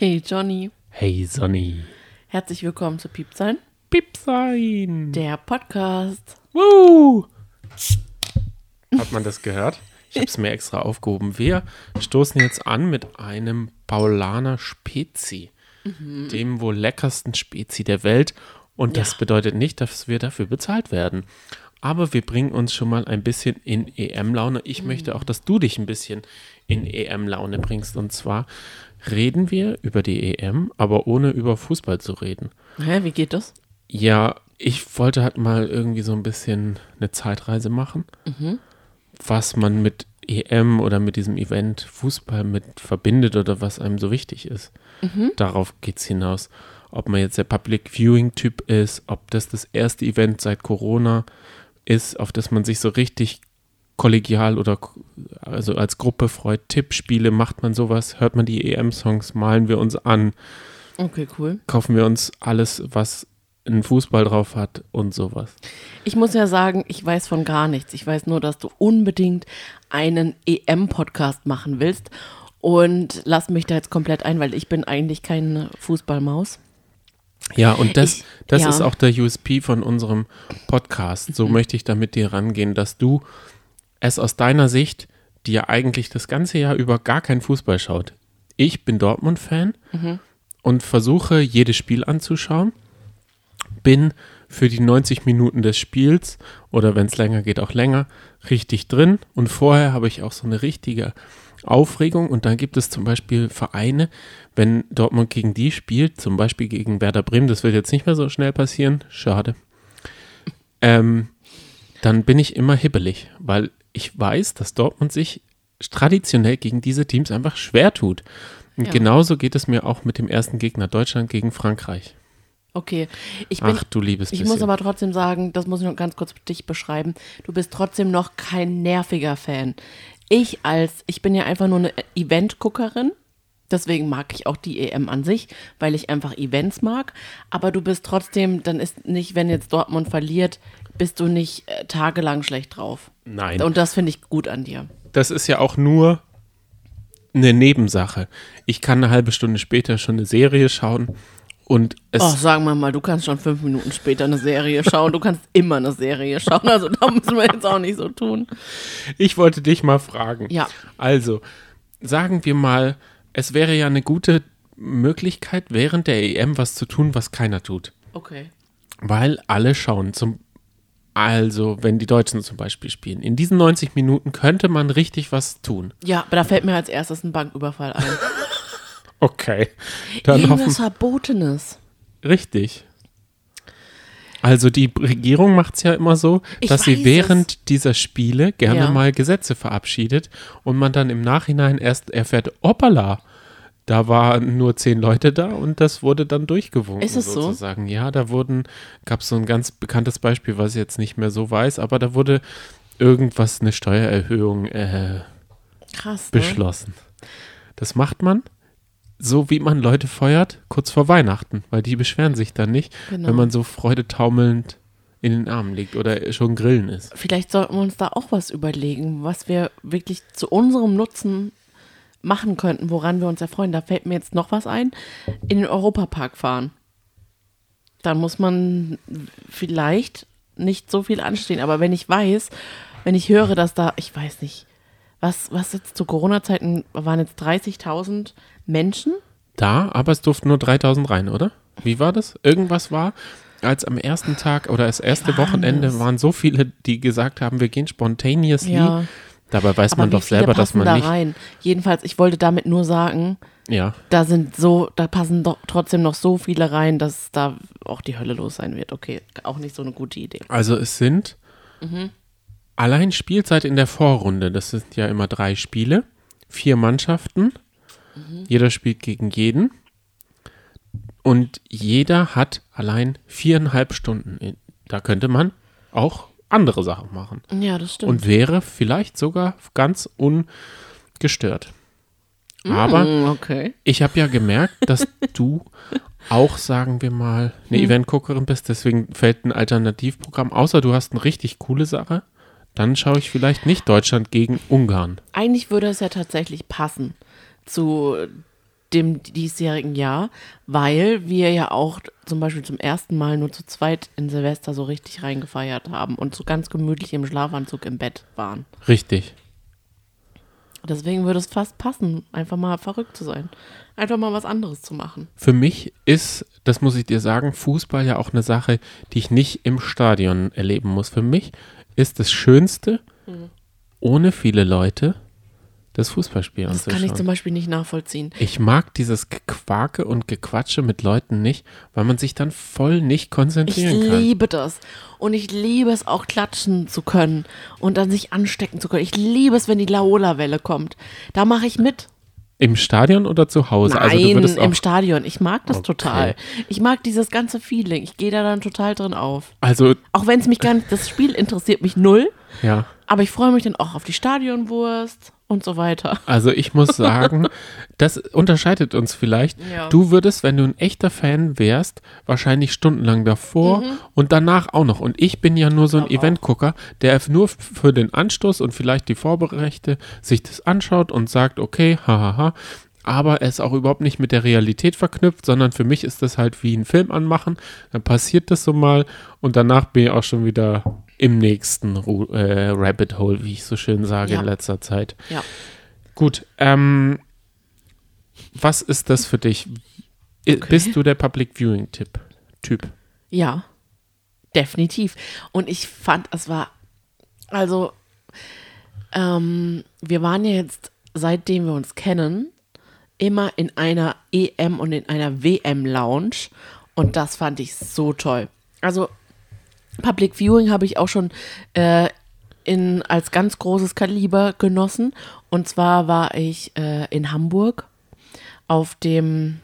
Hey Johnny, Hey Sonny. herzlich willkommen zu Piepsein, Pipsein. der Podcast. Woo. Hat man das gehört? Ich habe es mir extra aufgehoben. Wir stoßen jetzt an mit einem Paulaner Spezi, dem wohl leckersten Spezi der Welt. Und das Ja. bedeutet nicht, dass wir dafür bezahlt werden. Aber wir bringen uns schon mal ein bisschen in EM-Laune. Ich möchte auch, dass du dich ein bisschen in EM-Laune bringst. Und zwar reden wir über die EM, aber ohne über Fußball zu reden. Hä, wie geht das? Ja, ich wollte halt mal irgendwie so ein bisschen eine Zeitreise machen, was man mit EM oder mit diesem Event Fußball mit verbindet oder was einem so wichtig ist. Darauf geht's hinaus. Ob man jetzt der Public Viewing Typ ist, ob das das erste Event seit Corona ist, auf das man sich so richtig kollegial oder also als Gruppe freut. Tippspiele, macht man sowas, hört man die EM-Songs, malen wir uns an, Okay, cool. kaufen wir uns alles, was einen Fußball drauf hat und sowas. Ich muss ja sagen, ich weiß von gar nichts. Ich weiß nur, dass du unbedingt einen EM-Podcast machen willst. Und lass mich da jetzt komplett ein, weil ich bin eigentlich keine Fußballmaus. Ja, und das, Ich- das ja. ist auch der USP von unserem Podcast. So möchte ich da mit dir rangehen, dass du es aus deiner Sicht, die ja eigentlich das ganze Jahr über gar keinen Fußball schaut. Ich bin Dortmund-Fan und versuche, jedes Spiel anzuschauen. Bin für die 90 Minuten des Spiels oder wenn es länger geht, auch länger, richtig drin. Und vorher habe ich auch so eine richtige Aufregung. Und dann gibt es zum Beispiel Vereine, wenn Dortmund gegen die spielt, zum Beispiel gegen Werder Bremen, das wird jetzt nicht mehr so schnell passieren, schade. Ähm, dann bin ich immer hibbelig, weil ich weiß, dass Dortmund sich traditionell gegen diese Teams einfach schwer tut. Und Ja. genauso geht es mir auch mit dem ersten Gegner Deutschland gegen Frankreich. Okay, ich bin. Ach du liebes ich bisschen. muss aber trotzdem sagen, das muss ich noch ganz kurz dich beschreiben. Du bist trotzdem noch kein nerviger Fan. Ich als, ich bin ja einfach nur eine Event-Guckerin. Deswegen mag ich auch die EM an sich, weil ich einfach Events mag. Aber du bist trotzdem, dann ist nicht, wenn jetzt Dortmund verliert, bist du nicht äh, tagelang schlecht drauf. Nein. Und das finde ich gut an dir. das ist ja auch nur eine Nebensache. Ich kann eine halbe Stunde später schon eine Serie schauen und es Oh, sagen wir mal, du kannst schon fünf Minuten später eine Serie schauen. Du kannst immer eine Serie schauen. Also da müssen wir jetzt auch nicht so tun. Ich wollte dich mal fragen. Ja. Also, sagen wir mal, es wäre ja eine gute Möglichkeit, während der EM was zu tun, was keiner tut. Okay. Weil alle schauen. Zum, also, wenn die Deutschen zum Beispiel spielen. In diesen 90 Minuten könnte man richtig was tun. Ja, aber da fällt mir als erstes ein Banküberfall ein. Okay. Dann hoffen Irgendwas Verbotenes. Richtig. Also die Regierung macht es ja immer so, Ich dass sie es. während dieser Spiele gerne Ja. mal Gesetze verabschiedet und man dann im Nachhinein erst erfährt, hoppala, da waren nur zehn Leute da und das wurde dann durchgewunken. Ist es so? sozusagen. Ja, da wurden, gab es so ein ganz bekanntes Beispiel, was ich jetzt nicht mehr so weiß, aber da wurde irgendwas, eine Steuererhöhung äh, Krass. Ne? beschlossen. Das macht man so, wie man Leute feuert, kurz vor Weihnachten, weil die beschweren sich dann nicht, Genau. wenn man so freudetaumelnd in den Armen liegt oder schon grillen ist. Vielleicht sollten wir uns da auch was überlegen, was wir wirklich zu unserem Nutzen machen könnten, woran wir uns erfreuen. Da fällt mir jetzt noch was ein. In den Europapark fahren. Dann muss man vielleicht nicht so viel anstehen. Aber wenn ich weiß, wenn ich höre, dass da, ich weiß nicht, was, was jetzt zu Corona-Zeiten waren jetzt 30.000 Menschen? Da, aber es durften nur 3000 rein, oder? Wie war das? Irgendwas war, als am ersten Tag oder das erste war Wochenende waren so viele, die gesagt haben, wir gehen spontaneously. Ja. Dabei weiß Aber man doch selber, dass man da nicht. rein? Jedenfalls, ich wollte damit nur sagen, Ja, da sind so, da passen doch trotzdem noch so viele rein, dass da auch die Hölle los sein wird. Okay, auch nicht so eine gute Idee. also es sind allein Spielzeit in der Vorrunde, das sind ja immer drei Spiele, vier Mannschaften, jeder spielt gegen jeden und jeder hat allein viereinhalb Stunden. Da könnte man auch andere Sachen machen Ja, das stimmt. und wäre vielleicht sogar ganz ungestört. Aber Mm, okay. ich habe ja gemerkt, dass du auch, sagen wir mal, eine Hm. Eventguckerin bist, deswegen fällt ein Alternativprogramm, außer du hast eine richtig coole Sache, dann schaue ich vielleicht nicht Deutschland gegen Ungarn. Eigentlich würde es ja tatsächlich passen zu dem diesjährigen Jahr, weil wir ja auch zum Beispiel zum ersten Mal nur zu zweit in Silvester so richtig reingefeiert haben und so ganz gemütlich im Schlafanzug im Bett waren. Richtig. Deswegen würde es fast passen, einfach mal verrückt zu sein. Einfach mal was anderes zu machen. Für mich ist, das muss ich dir sagen, Fußball ja auch eine Sache, die ich nicht im Stadion erleben muss. Für mich ist das Schönste, Mhm. ohne viele Leute, das Fußballspiel Das kann ich anzuschauen. zum Beispiel nicht nachvollziehen. Ich mag dieses Gequake und Gequatsche mit Leuten nicht, weil man sich dann voll nicht Ich konzentrieren kann. liebe das. Und ich liebe es auch klatschen zu können und dann sich anstecken zu können. Ich liebe es, wenn die Laola-Welle kommt. Da mache ich mit. Im Stadion oder zu Hause? Nein, also würdest auch, im Stadion. Ich mag das Okay. total. Ich mag dieses ganze Feeling. Ich gehe da dann total drin auf. also Auch wenn es mich gar nicht, das Spiel interessiert mich null, ja, aber ich freue mich dann auch auf die Stadionwurst und so weiter. also ich muss sagen, das unterscheidet uns vielleicht. Ja. Du würdest, wenn du ein echter Fan wärst, wahrscheinlich stundenlang davor und danach auch noch. Und ich bin ja nur so ein Mhm. Eventgucker, der nur für den Anstoß und vielleicht die Vorberechte sich das anschaut und sagt, okay, hahaha. Aber er ist auch überhaupt nicht mit der Realität verknüpft, sondern für mich ist das halt wie ein Film anmachen. Dann passiert das so mal und danach bin ich auch schon wieder im nächsten Ru äh, Rabbit Hole, wie ich so schön sage Ja. in letzter Zeit. Ja. Gut, ähm, was ist das für dich? I- Bist du der Public Viewing Tipp Typ? Ja, definitiv. Und ich fand, es war, also, ähm, wir waren ja jetzt, seitdem wir uns kennen, immer in einer EM und in einer WM-Lounge. Und das fand ich so toll. Also, Public Viewing habe ich auch schon äh, in, als ganz großes Kaliber genossen. Und zwar war ich äh, in Hamburg auf dem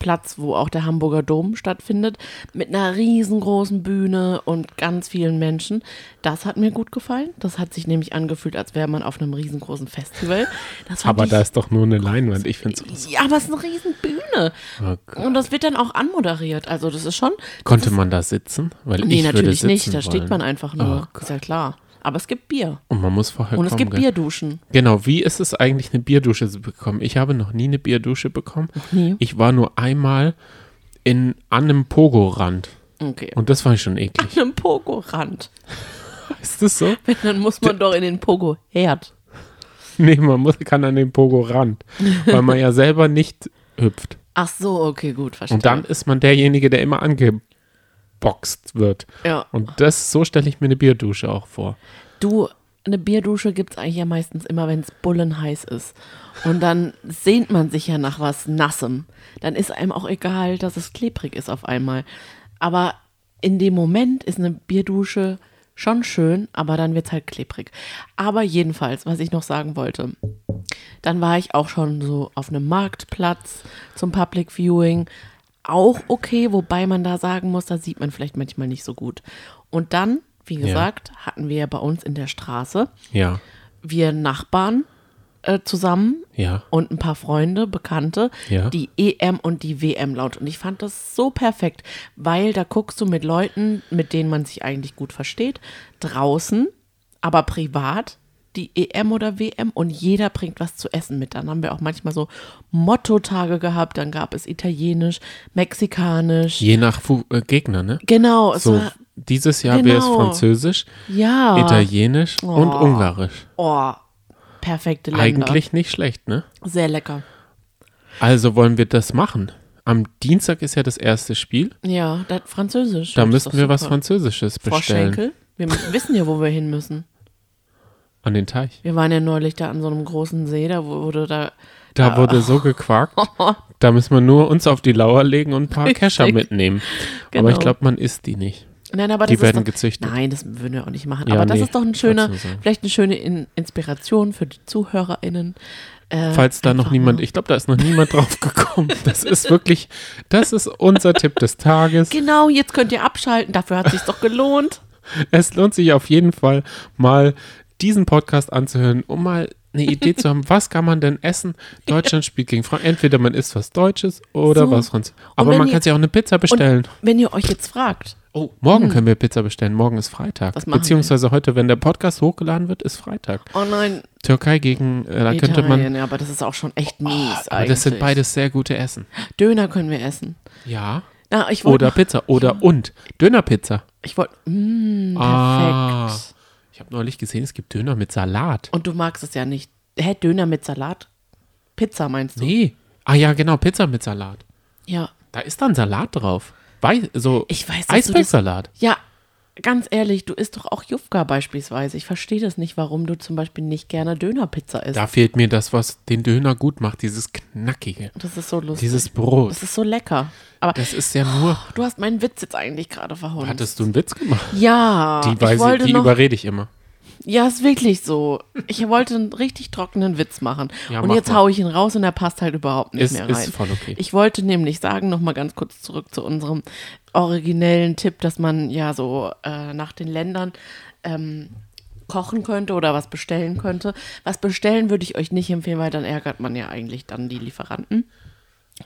Platz, wo auch der Hamburger Dom stattfindet, mit einer riesengroßen Bühne und ganz vielen Menschen. Das hat mir gut gefallen. Das hat sich nämlich angefühlt, als wäre man auf einem riesengroßen Festival. Aber da ist doch nur eine Leinwand. Ich finde es. ja, aber es ist eine riesen Bühne. Okay. Und das wird dann auch anmoderiert. Also das ist schon. Konnte man da sitzen? Weil Nee, ich natürlich nicht. Da steht wollen. man einfach nur. Oh ist ja klar. Aber es gibt Bier. Und man muss vorher Und es kommen. gibt gell? Bierduschen. Genau, wie ist es eigentlich, eine Bierdusche zu bekommen? Ich habe noch nie eine Bierdusche bekommen. nie. Ich war nur einmal in, an einem Pogo-Rand. Okay. Und das ich schon eklig. Einem Pogo-Rand. Ist das so? Dann muss man doch in den Pogo-Herd. Nee, man muss, kann an den Pogo-Rand. weil man ja selber nicht hüpft. Ach so, okay, gut, verstehe. Und dann ist man derjenige, der immer angeboxt wird. Ja. Und das, so stelle ich mir eine Bierdusche auch vor. Du, eine Bierdusche gibt es eigentlich ja meistens immer, wenn es bullenheiß ist. Und dann sehnt man sich ja nach was Nassem. Dann ist einem auch egal, dass es klebrig ist auf einmal. Aber in dem Moment ist eine Bierdusche schon schön, aber dann wird es halt klebrig. Aber jedenfalls, was ich noch sagen wollte, dann war ich auch schon so auf einem Marktplatz zum Public Viewing. Auch okay, wobei man da sagen muss, da sieht man vielleicht manchmal nicht so gut. Und dann, wie gesagt, hatten wir ja bei uns in der Straße Ja, wir Nachbarn äh, zusammen ja. und ein paar Freunde, Bekannte, Ja. die EM und die WM laut. Und ich fand das so perfekt, weil da guckst du mit Leuten, mit denen man sich eigentlich gut versteht, draußen, aber privat die EM oder WM und jeder bringt was zu essen mit. Dann haben wir auch manchmal so Motto-Tage gehabt, dann gab es Italienisch, Mexikanisch. Je nach Fu äh, Gegner, ne? Genau, es So, war, dieses Jahr wäre es Genau. Französisch, ja, Italienisch und Oh. Ungarisch. oh, perfekte Länder. Eigentlich nicht schlecht, ne? Sehr lecker. Also wollen wir das machen. Am Dienstag ist ja das erste Spiel. Ja, das Französisch. Da müssten wir was super. Französisches Frau bestellen. Schenkel, wir wissen ja, wo wir hin müssen. An den Teich. Wir waren ja neulich da an so einem großen See, da wurde da. Da wurde so gequakt. Da müssen wir nur uns auf die Lauer legen und ein paar. Kescher mitnehmen. Aber ich Genau. glaube, man isst die nicht. Nein, aber Die das werden ist doch, gezüchtet. Nein, das würden wir auch nicht machen. Ja, aber das nee, ist doch ein schöner, vielleicht eine schöne In Inspiration für die ZuhörerInnen. Äh, Falls da noch niemand, mal- ich glaube, da ist noch niemand drauf gekommen. Das ist wirklich, das ist unser Tipp des Tages. Genau, jetzt könnt ihr abschalten, dafür hat es sich doch gelohnt. Es lohnt sich auf jeden Fall mal diesen Podcast anzuhören, um mal eine Idee zu haben, was kann man denn essen? Deutschland spielt gegen Frankreich. Entweder man isst was Deutsches oder So. was Französisches. Aber man ihr- kann sich auch eine Pizza bestellen. Wenn ihr euch jetzt fragt, oh, morgen können wir Pizza bestellen. Morgen ist Freitag. Machen wir? Beziehungsweise heute, wenn der Podcast hochgeladen wird, ist Freitag. oh nein, Türkei gegen, äh, da könnte man. Italien, ja, aber das ist auch schon echt mies Aber eigentlich. das sind beides sehr gute Essen. Döner können wir essen. Ja. Wollte, Oder Pizza. Oder und. Dönerpizza. ich wollte, mm, perfekt. Ah. Ich habe neulich gesehen, es gibt Döner mit Salat. Und du magst es ja nicht. Hä, Döner mit Salat? Pizza meinst du? Nee. Ah ja, genau, Pizza mit Salat. Ja. Da ist dann Salat drauf. Wei so Ich weiß, du das- Eisbergsalat. Ja, ganz ehrlich, du isst doch auch Jufka beispielsweise. Ich verstehe das nicht, warum du zum Beispiel nicht gerne Dönerpizza isst. Da fehlt mir das, was den Döner gut macht, dieses knackige, Das ist so lustig. dieses Brot. das ist so lecker. Aber Das ist ja nur. du hast meinen Witz jetzt eigentlich gerade verhauen. Hattest du einen Witz gemacht? Ja, Die, ich wollte ich, die noch, überrede ich immer. Ja, ist wirklich so. Ich wollte einen richtig trockenen Witz machen. Ja, und jetzt mal. hau ich ihn raus und er passt halt überhaupt nicht Ist, mehr rein. ist voll okay. Ich wollte nämlich sagen, nochmal ganz kurz zurück zu unserem originellen Tipp, dass man ja so äh, nach den Ländern ähm, kochen könnte oder was bestellen könnte. Was bestellen würde ich euch nicht empfehlen, weil dann ärgert man ja eigentlich dann die Lieferanten.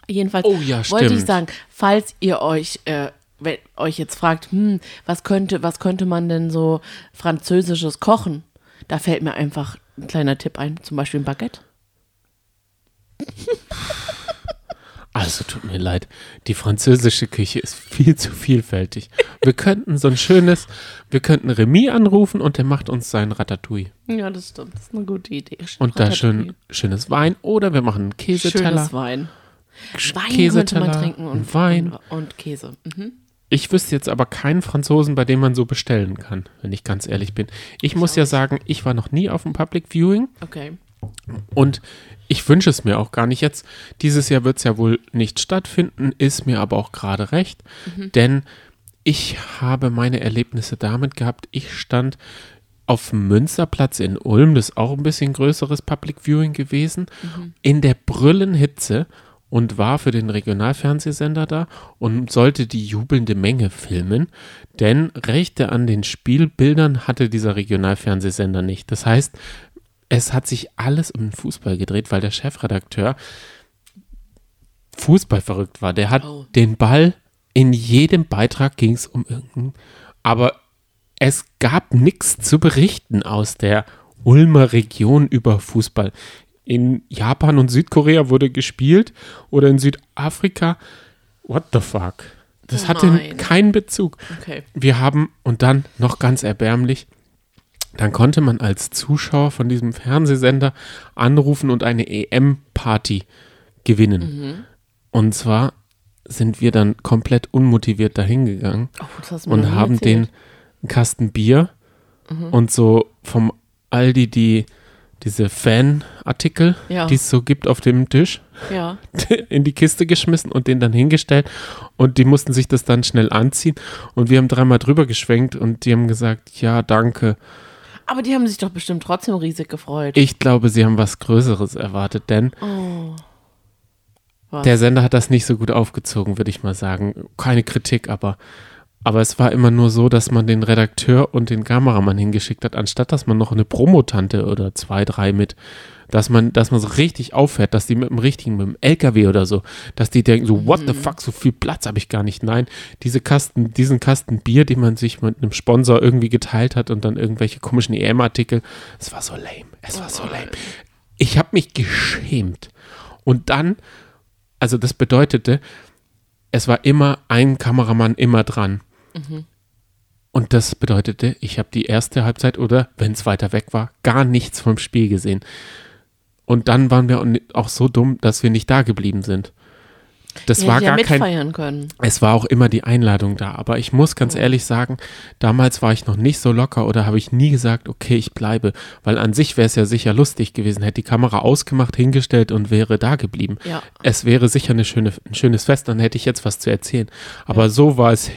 Jedenfalls Oh ja, wollte ich sagen, falls ihr euch, äh, wenn euch jetzt fragt, hm, was könnte, was könnte man denn so französisches kochen? Da fällt mir einfach ein kleiner Tipp ein, zum Beispiel ein Baguette. Also tut mir leid, die französische Küche ist viel zu vielfältig. Wir könnten so ein schönes, wir könnten Remy anrufen und der macht uns sein Ratatouille. Ja, das stimmt. Das ist eine gute Idee. Und da schön schönes Wein oder wir machen einen Käseteller. Schönes Wein. Wein könnte Käseteller, man trinken und Wein. Und, und Käse. Mhm. Ich wüsste jetzt aber keinen Franzosen, bei dem man so bestellen kann, wenn ich ganz ehrlich bin. Ich muss ja sagen, ich war noch nie auf dem Public Viewing Okay. und ich wünsche es mir auch gar nicht jetzt. Dieses Jahr wird es ja wohl nicht stattfinden, ist mir aber auch gerade recht, denn ich habe meine Erlebnisse damit gehabt, ich stand auf dem Münsterplatz in Ulm, das ist auch ein bisschen größeres Public Viewing gewesen, in der Brüllenhitze und war für den Regionalfernsehsender da und sollte die jubelnde Menge filmen, denn Rechte an den Spielbildern hatte dieser Regionalfernsehsender nicht. Das heißt, es hat sich alles um den Fußball gedreht, weil der Chefredakteur Fußball verrückt war. Der hat Oh. den Ball in jedem Beitrag ging es um irgendeinen, aber es gab nichts zu berichten aus der Ulmer Region über Fußball. In Japan und Südkorea wurde gespielt oder in Südafrika. What the fuck? Das Oh hatte nein. keinen Bezug. Okay. Wir haben, und dann noch ganz erbärmlich, dann konnte man als Zuschauer von diesem Fernsehsender anrufen und eine EM-Party gewinnen. Und zwar sind wir dann komplett unmotiviert dahin gegangen Oh, und haben den erzählt. einen Kasten Bier und so vom Aldi die diese Fanartikel, Ja. die es so gibt auf dem Tisch, Ja. in die Kiste geschmissen und den dann hingestellt und die mussten sich das dann schnell anziehen und wir haben dreimal drüber geschwenkt und die haben gesagt, ja, danke. Aber die haben sich doch bestimmt trotzdem riesig gefreut. Ich glaube, sie haben was Größeres erwartet, denn oh. Der Sender hat das nicht so gut aufgezogen, würde ich mal sagen. Keine Kritik, aber aber es war immer nur so, dass man den Redakteur und den Kameramann hingeschickt hat, anstatt dass man noch eine Promotante oder zwei, drei mit, dass man, dass man so richtig auffährt, dass die mit dem richtigen, mit dem LKW oder so, dass die denken so, what the fuck, so viel Platz habe ich gar nicht. Nein, diese Kasten, diesen Kasten Bier, den man sich mit einem Sponsor irgendwie geteilt hat und dann irgendwelche komischen EM-Artikel, es war so lame, es war so lame. Ich habe mich geschämt. Und dann, also das bedeutete, es war immer ein Kameramann immer dran. Und das bedeutete, ich habe die erste Halbzeit oder, wenn es weiter weg war, gar nichts vom Spiel gesehen. Und dann waren wir auch so dumm, dass wir nicht da geblieben sind. Das Die war hätten ja gar kein. können. Es war auch immer die Einladung da. Aber ich muss ganz ehrlich sagen, damals war ich noch nicht so locker oder habe ich nie gesagt, okay, ich bleibe. Weil an sich wäre es ja sicher lustig gewesen, hätte die Kamera ausgemacht, hingestellt und wäre da geblieben. Ja. Es wäre sicher eine schöne, ein schönes Fest, dann hätte ich jetzt was zu erzählen. Aber so war es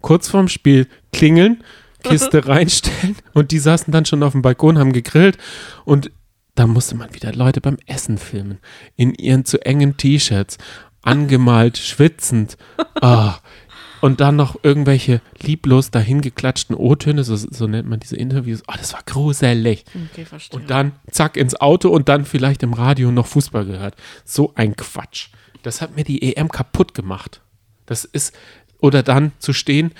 kurz vorm Spiel klingeln, Kiste reinstellen und die saßen dann schon auf dem Balkon, haben gegrillt und da musste man wieder Leute beim Essen filmen. In ihren zu engen T-Shirts, angemalt, schwitzend. Ah, Und dann noch irgendwelche lieblos dahingeklatschten O-Töne, so, so nennt man diese Interviews. Oh, das war gruselig. Okay, verstehe. Und dann zack ins Auto und dann vielleicht im Radio noch Fußball gehört. So ein Quatsch. Das hat mir die EM kaputt gemacht. Das ist, oder dann zu stehen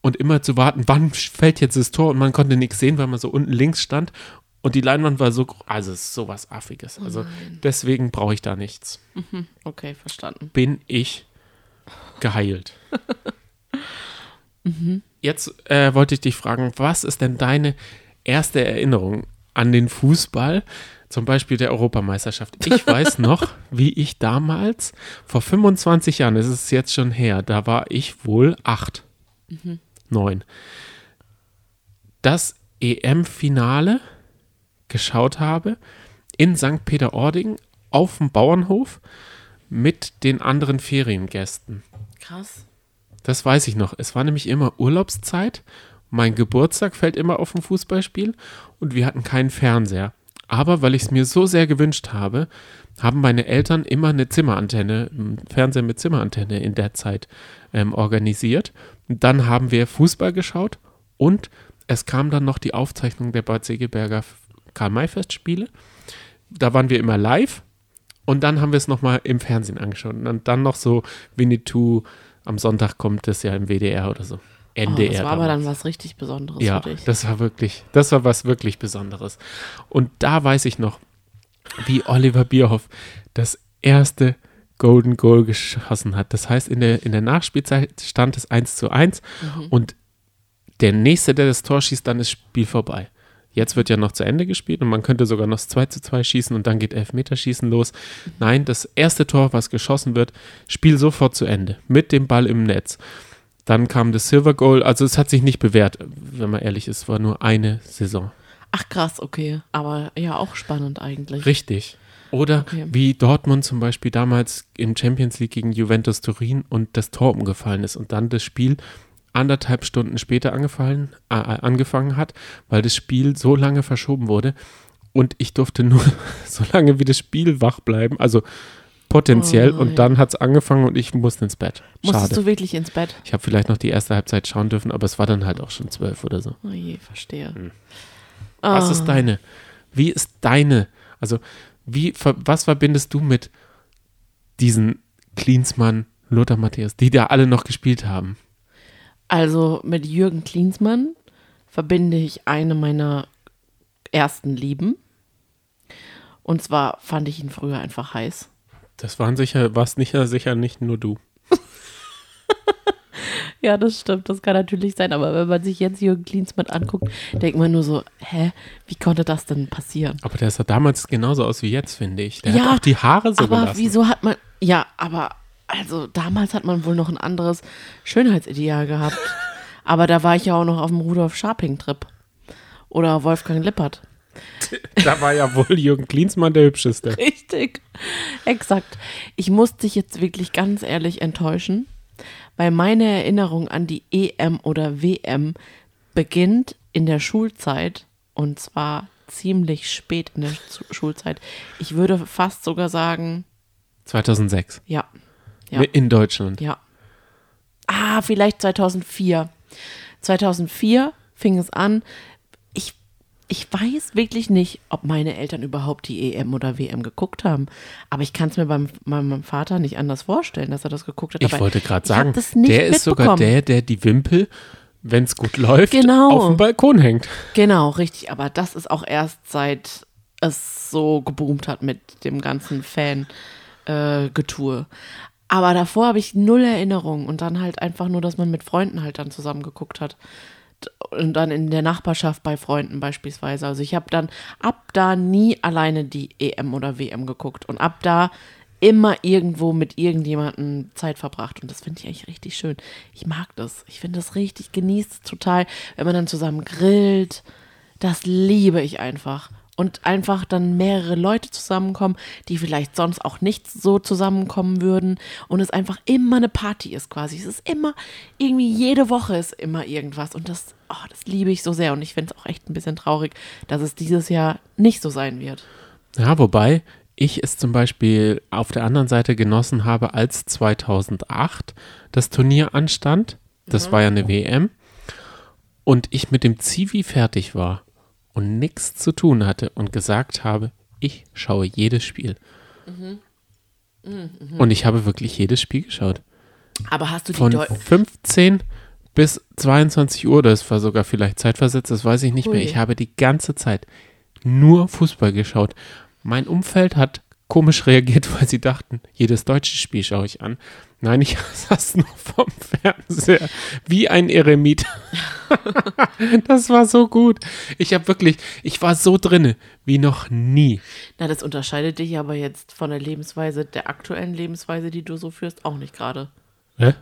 und immer zu warten, wann fällt jetzt das Tor und man konnte nichts sehen, weil man so unten links stand und die Leinwand war so, gro- also es ist sowas Affiges. Also deswegen brauche ich da nichts. okay, verstanden. Bin ich geheilt. Jetzt äh, wollte ich dich fragen, was ist denn deine erste Erinnerung an den Fußball? Zum Beispiel der Europameisterschaft. Ich weiß noch, wie ich damals, vor 25 Jahren, das ist jetzt schon her, da war ich wohl acht, neun, das EM-Finale geschaut habe in St. Peter-Ording auf dem Bauernhof mit den anderen Feriengästen. Krass. Das weiß ich noch. Es war nämlich immer Urlaubszeit. Mein Geburtstag fällt immer auf ein Fußballspiel und wir hatten keinen Fernseher. Aber weil ich es mir so sehr gewünscht habe, haben meine Eltern immer eine Zimmerantenne, einen Fernseher mit Zimmerantenne in der Zeit ähm, organisiert. Dann haben wir Fußball geschaut und es kam dann noch die Aufzeichnung der Bad Segeberger Karl-May-Festspiele. Da waren wir immer live und dann haben wir es nochmal im Fernsehen angeschaut. Und dann noch so Winnetou, am Sonntag kommt es ja im WDR oder so. Oh, NDR. das war aber damals. dann was richtig Besonderes Ja, für dich. das war wirklich, das war was wirklich Besonderes. Und da weiß ich noch, wie Oliver Bierhoff das erste Golden Goal geschossen hat. Das heißt, in der, in der Nachspielzeit stand es 1 zu 1 Mhm. und der Nächste, der das Tor schießt, dann ist Spiel vorbei. Jetzt wird ja noch zu Ende gespielt und man könnte sogar noch 2 zu 2 schießen und dann geht Elfmeterschießen los. Nein, das erste Tor, was geschossen wird, Spiel sofort zu Ende. Mit dem Ball im Netz. Dann kam das Silver Goal. Also es hat sich nicht bewährt, wenn man ehrlich ist. Es war nur eine Saison. Ach krass, okay. Aber ja, auch spannend eigentlich. Richtig. Oder Okay. wie Dortmund zum Beispiel damals im Champions League gegen Juventus Turin und das Tor umgefallen ist und dann das Spiel anderthalb Stunden später angefallen, äh, angefangen hat, weil das Spiel so lange verschoben wurde und ich durfte nur so lange wie das Spiel wach bleiben, also potenziell Oh und dann hat es angefangen und ich musste ins Bett. Musstest Schade. du wirklich ins Bett? Ich habe vielleicht noch die erste Halbzeit schauen dürfen, aber es war dann halt auch schon zwölf oder so. Oh je, verstehe. Hm. Was Ah. ist deine? Wie ist deine? Also, wie, was verbindest du mit diesen Klinsmann, Lothar Matthäus, die da alle noch gespielt haben? Also mit Jürgen Klinsmann verbinde ich eine meiner ersten Lieben. Und zwar fand ich ihn früher einfach heiß. Das waren sicher, warst nicht, sicher nicht nur du. Ja, das stimmt, das kann natürlich sein. Aber wenn man sich jetzt Jürgen Klinsmann anguckt, denkt man nur so, hä, wie konnte das denn passieren? Aber der sah damals genauso aus wie jetzt, finde ich. Der Ja, hat auch die Haare so aber gelassen. wieso hat man, ja, aber also damals hat man wohl noch ein anderes Schönheitsideal gehabt. aber da war ich ja auch noch auf dem Rudolf Scharping-Trip. Oder Wolfgang Lippert. Da war ja wohl Jürgen Klinsmann der Hübscheste. Richtig. Exakt. Ich muss dich jetzt wirklich ganz ehrlich enttäuschen, weil meine Erinnerung an die EM oder WM beginnt in der Schulzeit und zwar ziemlich spät in der Zu- Schulzeit. Ich würde fast sogar sagen, 2006. ja. Ja. In Deutschland. Ja. Ah, vielleicht 2004. 2004 fing es an. Ich, weiß wirklich nicht, ob meine Eltern überhaupt die EM oder WM geguckt haben. Aber ich kann es mir beim, meinem Vater nicht anders vorstellen, dass er das geguckt hat. Ich wollte gerade sagen, der ist sogar der, der die Wimpel, wenn es gut läuft, Genau. auf dem Balkon hängt. Genau, richtig. Aber das ist auch erst seit es so geboomt hat mit dem ganzen Fan-Getue. Aber davor habe ich null Erinnerung und dann halt einfach nur, dass man mit Freunden halt dann zusammen geguckt hat. Und dann in der Nachbarschaft bei Freunden beispielsweise. Also ich habe dann ab da nie alleine die EM oder WM geguckt und ab da immer irgendwo mit irgendjemandem Zeit verbracht. Und das finde ich eigentlich richtig schön. Ich mag das. Ich finde das richtig, genießt es total, wenn man dann zusammen grillt. Das liebe ich einfach. Und einfach dann mehrere Leute zusammenkommen, die vielleicht sonst auch nicht so zusammenkommen würden. Und es einfach immer eine Party ist quasi. Es ist immer, irgendwie jede Woche ist immer irgendwas. Und das, oh, das liebe ich so sehr. Und ich finde es auch echt ein bisschen traurig, dass es dieses Jahr nicht so sein wird. Ja, wobei ich es zum Beispiel auf der anderen Seite genossen habe, als 2008 das Turnier anstand. Das war ja eine WM. Und ich mit dem Zivi fertig war und nichts zu tun hatte und gesagt habe, ich schaue jedes Spiel. Und ich habe wirklich jedes Spiel geschaut. Aber hast du die Von Deu 15 bis 22 Uhr, das war sogar vielleicht zeitversetzt, das weiß ich nicht mehr. Ui. Ich habe die ganze Zeit nur Fußball geschaut. Mein Umfeld hat komisch reagiert, weil sie dachten, jedes deutsche Spiel schaue ich an. Nein, ich saß nur vom Fernseher wie ein Eremit. das war so gut. Ich habe wirklich, ich war so drinne wie noch nie. Na, das unterscheidet dich aber jetzt von der Lebensweise, der aktuellen Lebensweise, die du so führst, auch nicht gerade. Hä?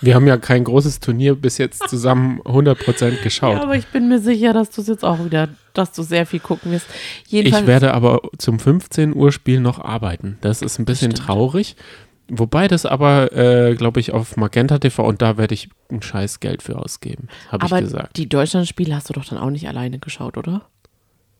Wir haben ja kein großes Turnier bis jetzt zusammen 100% geschaut. Ja, aber ich bin mir sicher, dass du es jetzt auch wieder, dass du sehr viel gucken wirst. Jedenfalls, Ich werde aber zum 15 Uhr Spiel noch arbeiten. Das ist ein bisschen Stimmt. traurig. Wobei das aber, äh, glaube ich, auf Magenta TV und da werde ich ein scheiß Geld für ausgeben, habe ich aber gesagt. die Deutschlandspiele hast du doch dann auch nicht alleine geschaut, oder?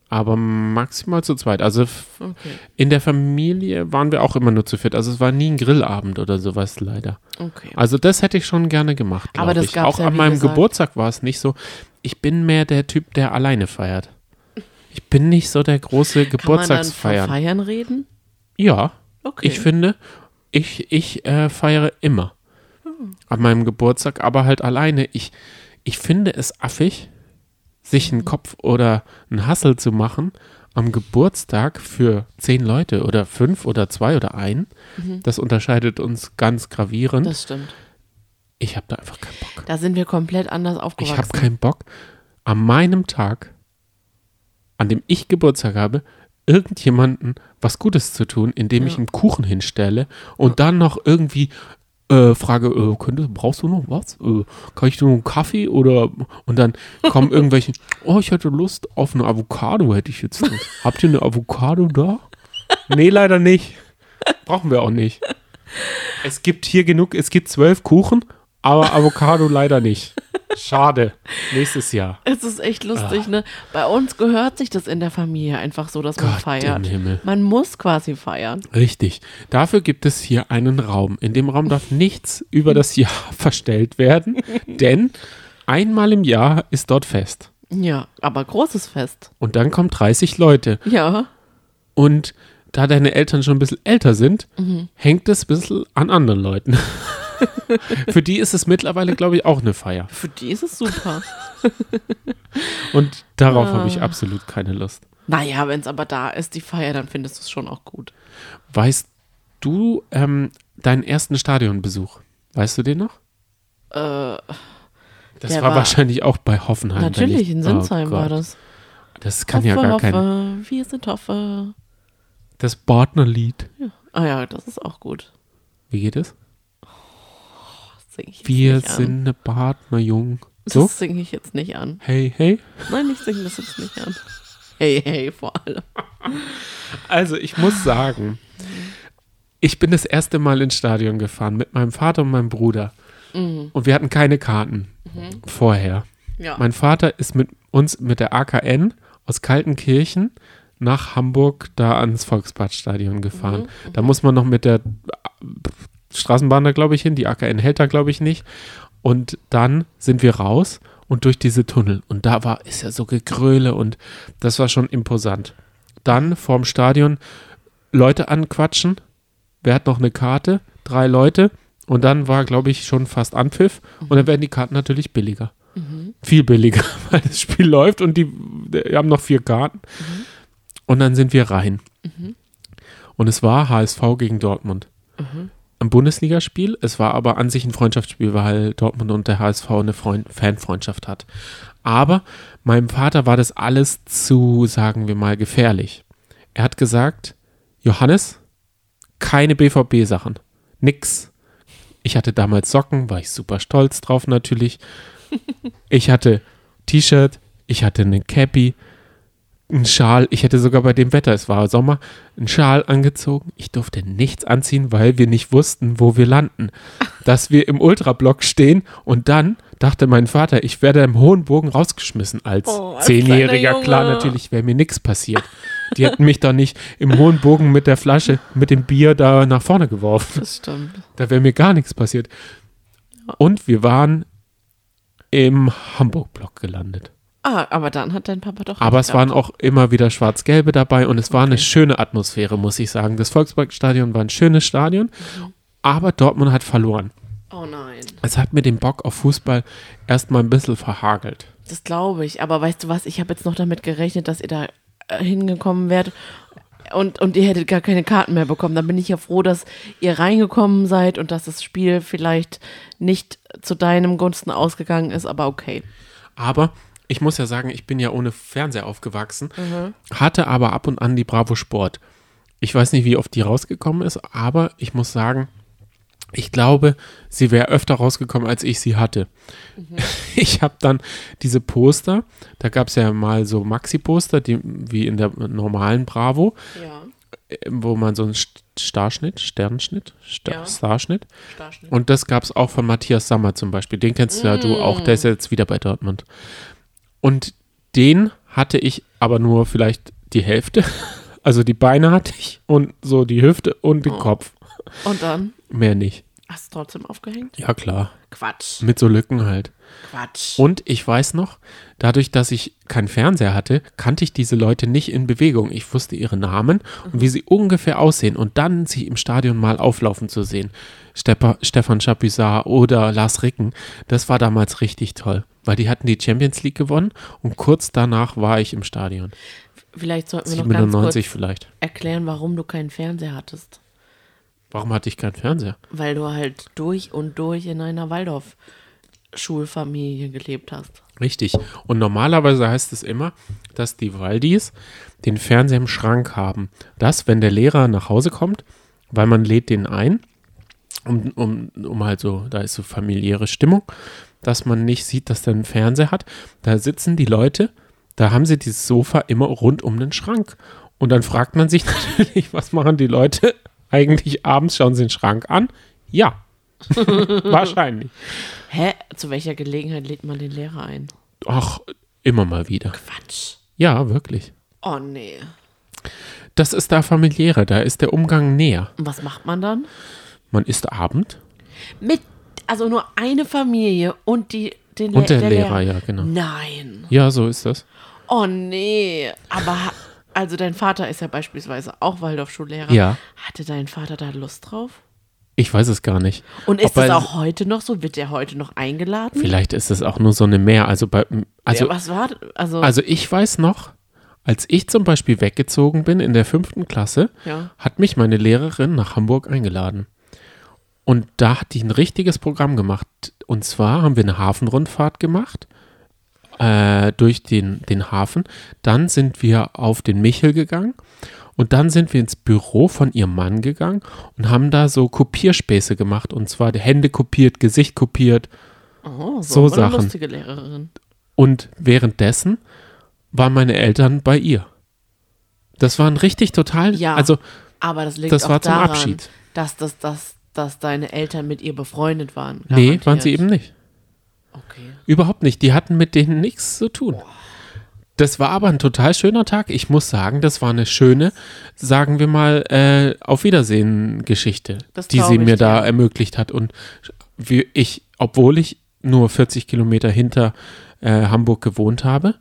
Aber maximal zu zweit. Also Okay. in der Familie waren wir auch immer nur zu viert. Also es war nie ein Grillabend oder sowas leider. Okay. Also das hätte ich schon gerne gemacht, Aber das ich. Auch ja, an meinem gesagt. Geburtstag war es nicht so. Ich bin mehr der Typ, der alleine feiert. Ich bin nicht so der große Kann man dann von Geburtstagsfeiern. Feiern reden? Ja, Okay. Ich finde, ich, ich äh, feiere immer an meinem Geburtstag, aber halt alleine. Ich, ich finde es affig, sich einen Kopf oder einen Hassel zu machen am Geburtstag für zehn Leute oder fünf oder zwei oder ein. Das unterscheidet uns ganz gravierend. das stimmt. ich habe da einfach keinen Bock. Da sind wir komplett anders Ich aufgewachsen. habe keinen Bock, an meinem Tag, an dem ich Geburtstag habe, irgendjemanden was Gutes zu tun, indem ich Ja. einen Kuchen hinstelle und dann noch irgendwie äh, frage, äh, könnte, brauchst du noch was? Äh, kann ich noch einen Kaffee oder und dann kommen irgendwelche, oh, ich hätte Lust auf eine Avocado, hätte ich jetzt Lust. Habt ihr eine Avocado da? Nee, leider nicht. Brauchen wir auch nicht. Es gibt hier genug, es gibt zwölf Kuchen, aber Avocado leider nicht. Schade. Nächstes Jahr. Es ist echt lustig, ne? Bei uns gehört sich das in der Familie einfach so, dass man Ah. Gott feiert. im Himmel. Man muss quasi feiern. Richtig. Dafür gibt es hier einen Raum. In dem Raum darf nichts über das Jahr verstellt werden, denn einmal im Jahr ist dort Fest. Ja, aber großes Fest. Und dann kommen 30 Leute. Ja. Und da deine Eltern schon ein bisschen älter sind, Mhm. hängt es ein bisschen an anderen Leuten. Für die ist es mittlerweile, glaube ich, auch eine Feier. Für die ist es super. Und darauf habe Ah. ich absolut keine Lust. naja, wenn es aber da ist, die Feier, dann findest du es schon auch gut. Weißt du ähm, deinen ersten Stadionbesuch? Weißt du den noch? Äh, Das war, war- wahrscheinlich auch bei Hoffenheim. natürlich, ich- in oh Sinsheim war Gott. das. Das kann Hoffe, ja gar kein. hoffe, wir sind Hoffe. Das Partnerlied. Ah ja, das ist auch gut. Wie geht es? Das singe ich jetzt Wir nicht an. sind eine Partner, Jung. Das So? singe ich jetzt nicht an. Hey, hey. Nein, ich singe das jetzt nicht an. Hey, hey, vor allem. Also, ich muss sagen, ich bin das erste Mal ins Stadion gefahren mit meinem Vater und meinem Bruder. Und wir hatten keine Karten vorher. Ja. Mein Vater ist mit uns mit der AKN aus Kaltenkirchen nach Hamburg da ans Volksbadstadion gefahren. Da muss man noch mit der Straßenbahn da, glaube ich, hin. Die AKN hält da, glaube ich, nicht. Und dann sind wir raus und durch diese Tunnel. Und da war, ist ja so Gegröle und das war schon imposant. Dann vorm Stadion Leute anquatschen. Wer hat noch eine Karte? Drei Leute. Und dann war, glaube ich, schon fast Anpfiff. Und dann werden die Karten natürlich billiger. Viel billiger, weil das Spiel läuft und die, die haben noch vier Karten. Und dann sind wir rein. Und es war HSV gegen Dortmund. Ein Bundesligaspiel. Es war aber an sich ein Freundschaftsspiel, weil Dortmund und der HSV eine Freund Fanfreundschaft hat. Aber meinem Vater war das alles zu, sagen wir mal, gefährlich. Er hat gesagt, Johannes, keine BVB-Sachen. Nix. Ich hatte damals Socken, war ich super stolz drauf natürlich. Ich hatte T-Shirt, ich hatte eine Cappy. Einen Schal, ich hätte sogar bei dem Wetter, es war Sommer, einen Schal angezogen. Ich durfte nichts anziehen, weil wir nicht wussten, wo wir landen. Dass wir im Ultrablock stehen und dann dachte mein Vater, ich werde im hohen Bogen rausgeschmissen als Oh, als Zehnjähriger. Klar, natürlich wäre mir nichts passiert. Die hätten mich doch nicht im hohen Bogen mit der Flasche, mit dem Bier da nach vorne geworfen. Das stimmt. Da wäre mir gar nichts passiert. Und wir waren im Hamburg-Block gelandet. Ah, aber dann hat dein Papa doch. Aber es waren gehabt. auch immer wieder Schwarz-Gelbe dabei und es war eine Okay. schöne Atmosphäre, muss ich sagen. Das Volksparkstadion war ein schönes Stadion, Mhm. aber Dortmund hat verloren. Oh nein. Es hat mir den Bock auf Fußball erstmal ein bisschen verhagelt. Das glaube ich. Aber weißt du was? Ich habe jetzt noch damit gerechnet, dass ihr da äh, hingekommen wärt und, und ihr hättet gar keine Karten mehr bekommen. Dann bin ich ja froh, dass ihr reingekommen seid und dass das Spiel vielleicht nicht zu deinem Gunsten ausgegangen ist, aber okay. Aber ich muss ja sagen, ich bin ja ohne Fernseher aufgewachsen, Mhm. hatte aber ab und an die Bravo Sport. Ich weiß nicht, wie oft die rausgekommen ist, aber ich muss sagen, ich glaube, sie wäre öfter rausgekommen, als ich sie hatte. Mhm. Ich habe dann diese Poster, da gab es ja mal so Maxi-Poster, die wie in der normalen Bravo, Ja. äh, wo man so einen St- Starschnitt, Sternschnitt, Star Ja. Starschnitt. Starschnitt. Und das gab es auch von Matthias Sammer zum Beispiel. Den kennst ja du auch, der ist Mm. jetzt wieder bei Dortmund. Und den hatte ich aber nur vielleicht die Hälfte. Also die Beine hatte ich und so die Hüfte und den Oh. Kopf. Und dann Mehr nicht. Hast du trotzdem aufgehängt? Ja, klar. Quatsch. Mit so Lücken halt. Quatsch. Und ich weiß noch, dadurch, dass ich keinen Fernseher hatte, kannte ich diese Leute nicht in Bewegung. Ich wusste ihre Namen und wie sie ungefähr aussehen. Und dann sie im Stadion mal auflaufen zu sehen. Steppa, Stefan Chapuisat oder Lars Ricken, das war damals richtig toll. Weil die hatten die Champions League gewonnen und kurz danach war ich im Stadion. Vielleicht sollten wir noch ganz 97 kurz vielleicht. erklären, warum du keinen Fernseher hattest. Warum hatte ich keinen Fernseher? Weil du halt durch und durch in einer Waldorf-Schulfamilie gelebt hast. Richtig. Und normalerweise heißt es immer, dass die Waldis den Fernseher im Schrank haben. Dass, wenn der Lehrer nach Hause kommt, weil man lädt den ein, um, um, um halt so, da ist so familiäre Stimmung, dass man nicht sieht, dass der einen Fernseher hat. Da sitzen die Leute, da haben sie dieses Sofa immer rund um den Schrank. Und dann fragt man sich natürlich, was machen die Leute eigentlich abends? Schauen sie den Schrank an? Ja. Wahrscheinlich. Hä? Zu welcher Gelegenheit lädt man den Lehrer ein? Ach, immer mal wieder. Quatsch. Ja, wirklich. Oh nee. Das ist da familiärer, da ist der Umgang näher. Und was macht man dann? Man isst Abend Mit, also nur eine Familie und die, den und Le- der, Lehrer, ja, genau. Nein. Ja, so ist das. Oh nee. Aber, also dein Vater ist ja beispielsweise auch Waldorfschullehrer. Ja. Hatte dein Vater da Lust drauf? Ich weiß es gar nicht. Und ist Ob das auch heute noch so? Wird der heute noch eingeladen? Vielleicht ist es auch nur so eine Mehr. Also, bei, also, ja, was war, also, also ich weiß noch, als ich zum Beispiel weggezogen bin in der fünften Klasse, ja. hat mich meine Lehrerin nach Hamburg eingeladen. Und da hat die ein richtiges Programm gemacht. Und zwar haben wir eine Hafenrundfahrt gemacht äh, durch den, den Hafen. Dann sind wir auf den Michel gegangen. Und dann sind wir ins Büro von ihrem Mann gegangen und haben da so Kopierspäße gemacht. Und zwar die Hände kopiert, Gesicht kopiert. Oh, So so, so eine Sachen. lustige Lehrerin. Und währenddessen waren meine Eltern bei ihr. Das waren richtig total, Ja. also Aber das liegt Das auch war zum daran, Abschied. dass, das, dass, dass deine Eltern mit ihr befreundet waren. nee, garantiert. waren sie eben nicht. Okay. Überhaupt nicht. Die hatten mit denen nichts zu tun. Das war aber ein total schöner Tag. Ich muss sagen, das war eine schöne, sagen wir mal, äh, Auf Wiedersehen-Geschichte, die sie mir da ermöglicht hat. Und wie ich, obwohl ich nur 40 Kilometer hinter äh, Hamburg gewohnt habe,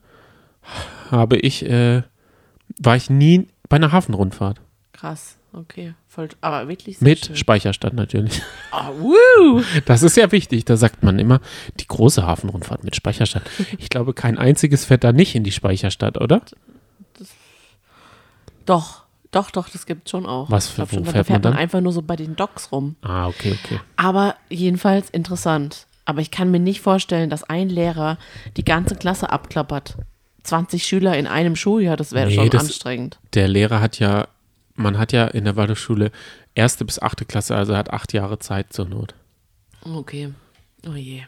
habe ich, äh, war ich nie bei einer Hafenrundfahrt. Krass. Okay. Voll, aber wirklich sehr Mit schön. Speicherstadt natürlich. Oh, woo. Das ist ja wichtig. Da sagt man immer, die große Hafenrundfahrt mit Speicherstadt. Ich glaube, kein einziges fährt da nicht in die Speicherstadt, oder? Doch. Doch, doch, das gibt schon auch. Was für- wo schon, da fährt man man dann? einfach nur so bei den Docks rum. Ah, okay, okay. Aber jedenfalls interessant. Aber ich kann mir nicht vorstellen, dass ein Lehrer die ganze Klasse abklappert. 20 Schüler in einem Schuljahr, das wäre Nee, schon das- anstrengend. Der Lehrer hat ja, man hat ja in der Waldorfschule erste bis achte Klasse, also hat acht Jahre Zeit zur Not. Okay. Oh je.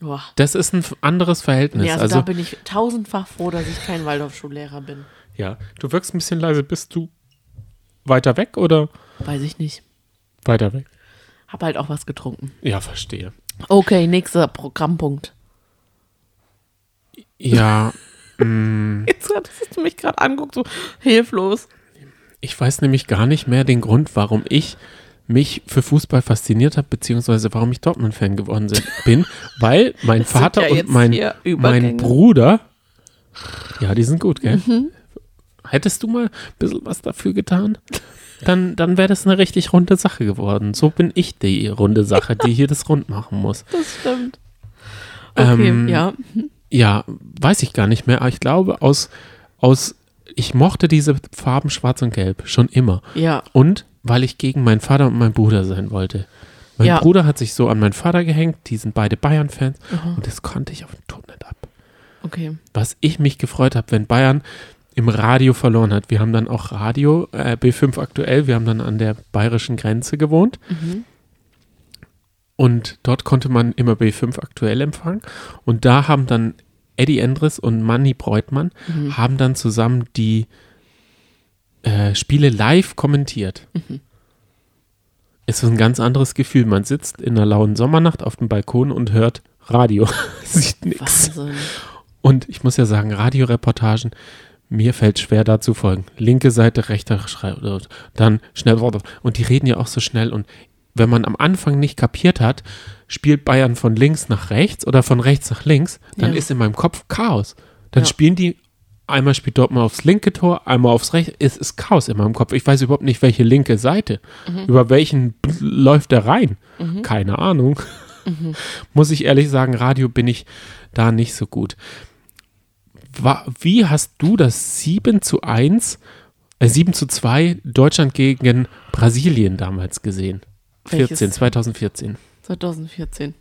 Boah. Das ist ein anderes Verhältnis. Nee, also, also, da bin ich tausendfach froh, dass ich kein Waldorfschullehrer bin. Ja, du wirkst ein bisschen leise. Bist du weiter weg oder Weiß ich nicht. weiter weg? Hab halt auch was getrunken. Ja, verstehe. Okay, nächster Programmpunkt. Ja, mm, Jetzt hattest du mich gerade anguckt, so hilflos. Ich weiß nämlich gar nicht mehr den Grund, warum ich mich für Fußball fasziniert habe, beziehungsweise warum ich Dortmund-Fan geworden bin, weil mein Das Vater ja und mein, mein. Bruder, ja, die sind gut, gell? Mhm. Hättest du mal ein bisschen was dafür getan? Dann, dann wäre das eine richtig runde Sache geworden. So bin ich die runde Sache, die hier das rund machen muss. Das stimmt. Okay, Ähm, ja. Ja, weiß ich gar nicht mehr, aber ich glaube, aus, aus, ich mochte diese Farben schwarz und gelb schon immer. Ja. Und weil ich gegen meinen Vater und meinen Bruder sein wollte. Mein Ja. Bruder hat sich so an meinen Vater gehängt, die sind beide Bayern-Fans Aha. und das konnte ich auf den Tod nicht ab. Okay. Was ich mich gefreut habe, wenn Bayern im Radio verloren hat. Wir haben dann auch Radio, äh, B5 aktuell, wir haben dann an der bayerischen Grenze gewohnt Mhm. und dort konnte man immer B5 aktuell empfangen und da haben dann Eddie Endres und Manny Breutmann Mhm. haben dann zusammen die äh, Spiele live kommentiert. Mhm. Es ist ein ganz anderes Gefühl. Man sitzt in einer lauen Sommernacht auf dem Balkon und hört Radio. Sieht nichts. Und ich muss ja sagen, Radioreportagen, mir fällt schwer da zu folgen. Linke Seite, rechter Schreiber, dann schnell Und die reden ja auch so schnell. Und wenn man am Anfang nicht kapiert hat, spielt Bayern von links nach rechts oder von rechts nach links, dann Ja. ist in meinem Kopf Chaos. Dann Ja. spielen die, einmal spielt Dortmund aufs linke Tor, einmal aufs rechte. Es ist Chaos in meinem Kopf. Ich weiß überhaupt nicht, welche linke Seite. Mhm. Über welchen läuft der rein? Keine Ahnung. Mhm. Muss ich ehrlich sagen, Radio bin ich da nicht so gut. Wie hast du das 7 zu 1, äh 7 zu 2 Deutschland gegen Brasilien damals gesehen? Welches? 14, 2014. 2014.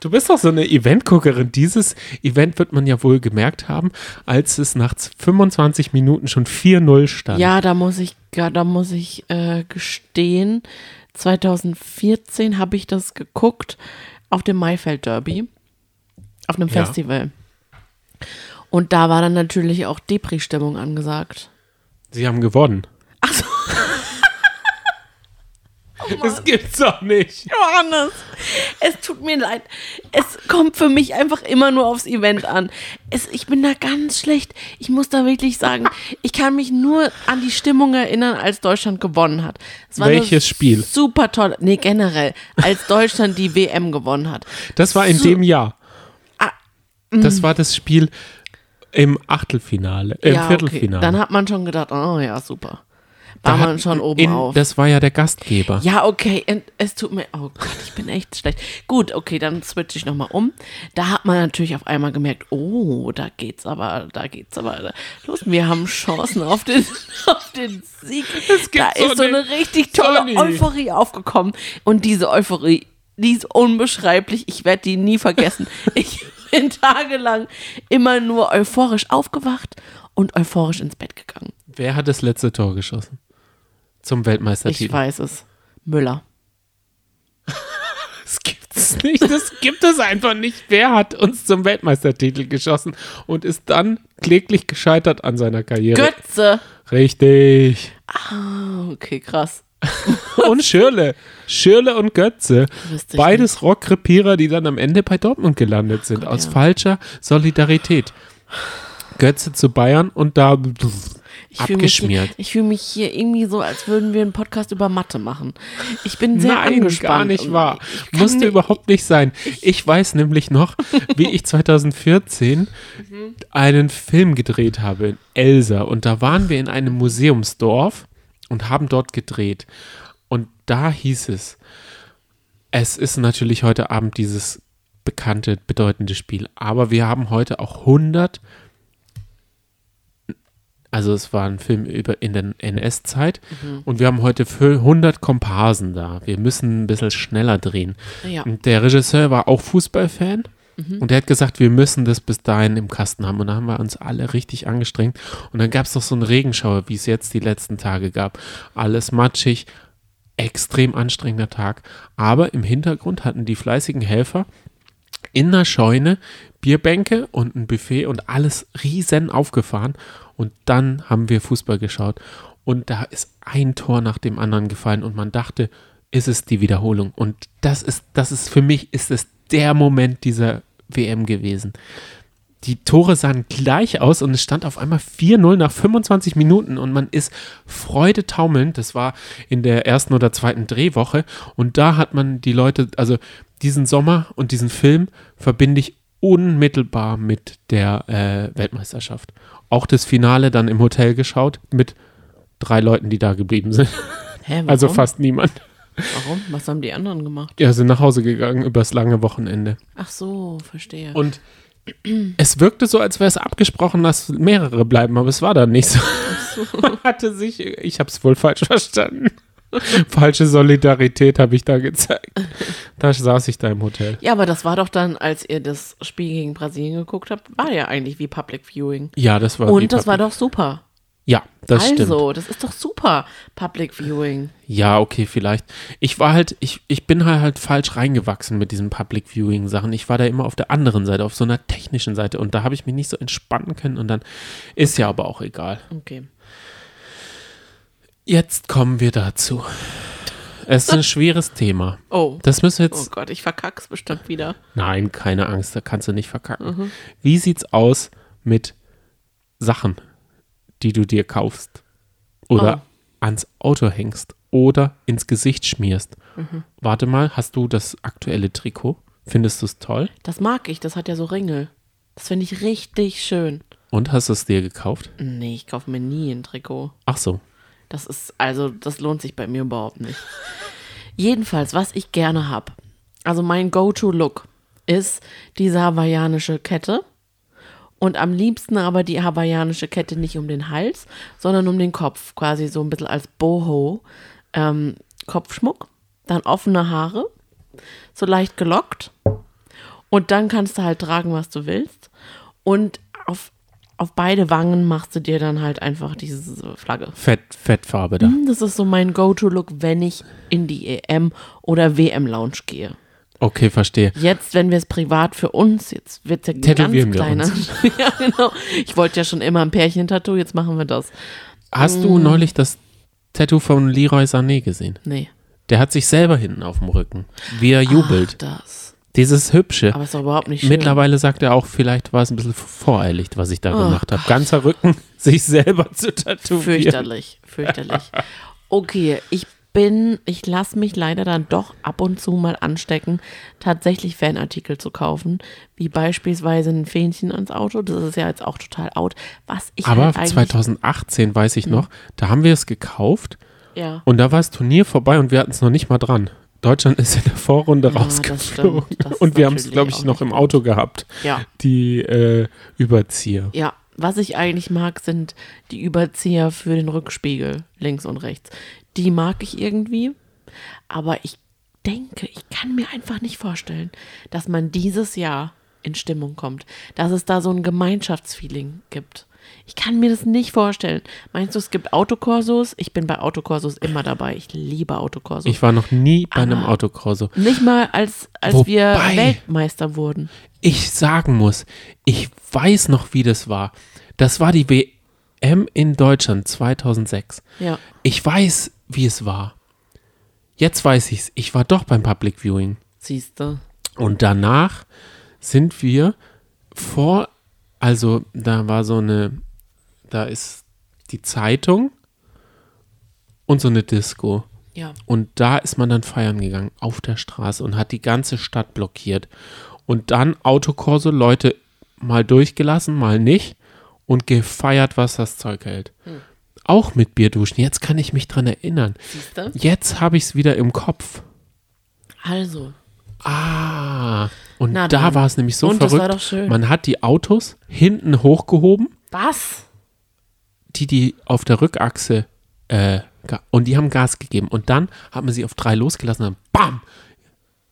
Du bist doch so eine Eventguckerin. Dieses Event wird man ja wohl gemerkt haben, als es nach 25 Minuten schon 4-0 stand. Ja, da muss ich, ja, da muss ich äh, gestehen, 2014 habe ich das geguckt auf dem Maifeld Derby, auf einem Ja. Festival. Und da war dann natürlich auch Depri-Stimmung angesagt. Sie haben gewonnen. Ach so. Das gibt's doch nicht. Johannes, es tut mir leid. Es kommt für mich einfach immer nur aufs Event an. Es, ich bin da ganz schlecht. Ich muss da wirklich sagen, ich kann mich nur an die Stimmung erinnern, als Deutschland gewonnen hat. Es war eine Welches Spiel? Super toll. Nee, generell, als Deutschland die WM gewonnen hat. Das war in So- dem Jahr. Ah, Das war das Spiel im Achtelfinale, äh, im ja, Viertelfinale. Okay. Dann hat man schon gedacht, oh ja, super. War man schon oben in, auf. Das war ja der Gastgeber. Ja, okay, und es tut mir, oh Gott, ich bin echt schlecht. Gut, okay, dann switche ich nochmal um. Da hat man natürlich auf einmal gemerkt, oh, da geht's aber, da geht's aber los. Wir haben Chancen auf den, auf den Sieg. Da doch ist so eine richtig tolle Sonny. Euphorie aufgekommen. Und diese Euphorie, die ist unbeschreiblich. Ich werde die nie vergessen. Ich bin tagelang immer nur euphorisch aufgewacht und euphorisch ins Bett gegangen. Wer hat das letzte Tor geschossen? Zum Ich Weltmeistertitel. weiß es. Müller. Das gibt's nicht. Das gibt es einfach nicht. Wer hat uns zum Weltmeistertitel geschossen und ist dann kläglich gescheitert an seiner Karriere? Götze. Richtig. Ah, okay, krass. Und Schirle. Schirle und Götze. Ich Beides Rockrepierer, die dann am Ende bei Dortmund gelandet sind. Gott, aus ja. falscher Solidarität. Götze zu Bayern und da Ich fühle mich, hier- abgeschmiert. ich fühle mich hier irgendwie so, als würden wir einen Podcast über Mathe machen. Ich bin sehr Nein, angespannt. gar nicht wahr. Musste nicht- überhaupt nicht sein. Ich weiß nämlich noch, wie ich 2014 einen Film gedreht habe in Elsa. Und da waren wir in einem Museumsdorf und haben dort gedreht. Und da hieß es, es ist natürlich heute Abend dieses bekannte, bedeutende Spiel. Aber wir haben heute auch 100 also es war ein Film über in der NS-Zeit und wir haben heute für 100 Komparsen da. Wir müssen ein bisschen schneller drehen. Ja. Und der Regisseur war auch Fußballfan und der hat gesagt, wir müssen das bis dahin im Kasten haben. Und da haben wir uns alle richtig angestrengt. Und dann gab es noch so einen Regenschauer, wie es jetzt die letzten Tage gab. Alles matschig, extrem anstrengender Tag. Aber im Hintergrund hatten die fleißigen Helfer in einer Scheune Bierbänke und ein Buffet und alles riesen aufgefahren. Und dann haben wir Fußball geschaut. Und da ist ein Tor nach dem anderen gefallen und man dachte, ist es die Wiederholung. Und das ist, das ist für mich, ist es der Moment dieser WM gewesen. Die Tore sahen gleich aus und es stand auf einmal 4-0 nach 25 Minuten und man ist freudetaumelnd. Das war in der ersten oder zweiten Drehwoche und da hat man die Leute, also diesen Sommer und diesen Film verbinde ich unmittelbar mit der äh, Weltmeisterschaft. Auch das Finale dann im Hotel geschaut mit drei Leuten, die da geblieben sind. Hä, warum? Also fast niemand. Warum? Was haben die anderen gemacht? Ja, sind nach Hause gegangen übers lange Wochenende. Ach so, verstehe. Und es wirkte so, als wäre es abgesprochen, dass mehrere bleiben, aber es war dann nicht so. Man hatte sich, ich habe es wohl falsch verstanden. Falsche Solidarität habe ich da gezeigt. Da saß ich da im Hotel. ja, aber das war doch dann, als ihr das Spiel gegen Brasilien geguckt habt, war ja eigentlich wie Public Viewing. Ja, das war Und das war Public- doch super. Ja, das stimmt. also, das ist doch super, Public Viewing. Ja, okay, vielleicht. Ich war halt, ich, ich bin halt, halt falsch reingewachsen mit diesen Public Viewing Sachen. Ich war da immer auf der anderen Seite, auf so einer technischen Seite und da habe ich mich nicht so entspannen können und dann ist ja aber auch egal. Okay. Jetzt kommen wir dazu. Es ist ein schweres Thema. Oh. Das müssen wir Oh jetzt. Gott, ich verkack's bestimmt wieder. Nein, keine Angst, da kannst du nicht verkacken. Mhm. Wie sieht's aus mit Sachen, die du dir kaufst oder Oh. ans Auto hängst oder ins Gesicht schmierst? Mhm. Warte mal, hast du das aktuelle Trikot? Findest du es toll? Das mag ich, das hat ja so Ringel. Das finde ich richtig schön. Und hast du es dir gekauft? Nee, ich kaufe mir nie ein Trikot. Ach so. Das ist, also, das lohnt sich bei mir überhaupt nicht. Jedenfalls, was ich gerne habe, also mein Go-To-Look ist diese hawaiianische Kette. Und am liebsten aber die hawaiianische Kette nicht um den Hals, sondern um den Kopf. Quasi so ein bisschen als Boho. Ähm, Kopfschmuck, dann offene Haare, so leicht gelockt. Und dann kannst du halt tragen, was du willst. Und auf, auf beide Wangen machst du dir dann halt einfach diese Flagge. Fett, Fettfarbe da. Das ist so mein Go-To-Look, wenn ich in die EM- oder WM-Lounge gehe. Okay, verstehe. Jetzt, wenn wir es privat für uns, jetzt wird es ja Tätowieren ganz kleiner. ja, genau. Ich wollte ja schon immer ein Pärchen-Tattoo, jetzt machen wir das. Hast Mm. du neulich das Tattoo von Leroy Sané gesehen? Nee. Der hat sich selber hinten auf dem Rücken, wie er jubelt. Ach, das. Dieses hübsche. Aber ist doch überhaupt nicht schön. Mittlerweile sagt er auch, vielleicht war es ein bisschen voreilig, was ich da Oh gemacht habe. Ganzer Rücken, sich selber zu tätowieren. Fürchterlich, fürchterlich. Okay, ich bin, ich lasse mich leider dann doch ab und zu mal anstecken, tatsächlich Fanartikel zu kaufen, wie beispielsweise ein Fähnchen ans Auto. Das ist ja jetzt auch total out. Was ich Aber halt eigentlich, 2018 weiß ich noch, da haben wir es gekauft ja. und da war das Turnier vorbei und wir hatten es noch nicht mal dran. Deutschland ist in der Vorrunde Ja, das rausgeflogen. Das ist und wir haben es, glaube ich, noch im Auto gehabt, Ja. die äh, Überzieher. Ja, was ich eigentlich mag, sind die Überzieher für den Rückspiegel links und rechts. Die mag ich irgendwie, aber ich denke, ich kann mir einfach nicht vorstellen, dass man dieses Jahr in Stimmung kommt, dass es da so ein Gemeinschaftsfeeling gibt. Ich kann mir das nicht vorstellen. Meinst du, es gibt Autokorsos? Ich bin bei Autokorsos immer dabei. Ich liebe Autokorsos. Ich war noch nie bei einem Autokorso. nicht mal als, als wir Wobei- Weltmeister wurden. ich sagen muss, ich weiß noch, wie das war. Das war die WM in Deutschland 2006. Ja. Ich weiß, wie es war. Jetzt weiß ich's. Ich war doch beim Public Viewing. Siehst du. Und danach sind wir vor, also da war so eine, da ist die Zeitung und so eine Disco. Ja. Und da ist man dann feiern gegangen auf der Straße und hat die ganze Stadt blockiert. Und dann Autokorso, Leute mal durchgelassen, mal nicht und gefeiert, was das Zeug hält. Auch mit Bierduschen. Jetzt kann ich mich dran erinnern. Siehst du? Jetzt habe ich es wieder im Kopf. Also. Ah, und Na da war es nämlich so Und das verrückt. war doch schön. Man hat die Autos hinten hochgehoben, Was? Die die auf der Rückachse äh, und die haben Gas gegeben und dann hat man sie auf drei losgelassen und dann bam,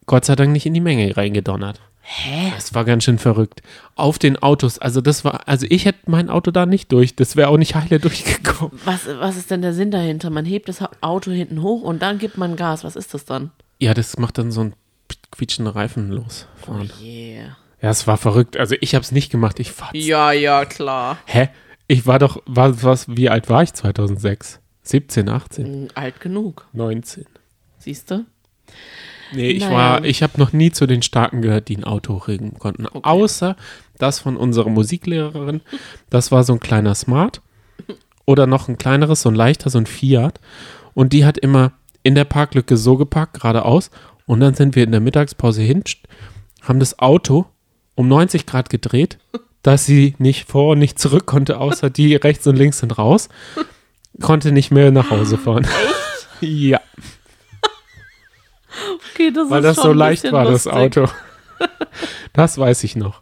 Gott sei Dank nicht in die Menge reingedonnert. Hä? Das war ganz schön verrückt. Auf den Autos, also das war, also ich hätte mein Auto da nicht durch, das wäre auch nicht heile durchgekommen. Was, was ist denn der Sinn dahinter? Man hebt das Auto hinten hoch und dann gibt man Gas. Was ist das dann? Ja, das macht dann so ein quietschende Reifen Oh losfahren. yeah. Ja, es war verrückt. Also ich habe es nicht gemacht. Ich fahr's. Ja, ja, klar. Hä? Ich war doch, was, was, wie alt war ich 2006? 17, 18, Hm, Alt genug, 19. siehst du? Nee, ich Naja. war, ich habe noch nie zu den Starken gehört, die ein Auto regeln konnten. Außer das von unserer Musiklehrerin. Das war so ein kleiner Smart. Oder noch ein kleineres, so ein leichter, so ein Fiat. Und die hat immer in der Parklücke so geparkt, geradeaus. Und dann sind wir in der Mittagspause hin, haben das Auto um 90 Grad gedreht, dass sie nicht vor und nicht zurück konnte, außer die rechts und links sind raus. Konnte nicht mehr nach Hause fahren. Ja. Okay, das Weil ist das schon so leicht war, das lustig. Auto. Das weiß ich noch.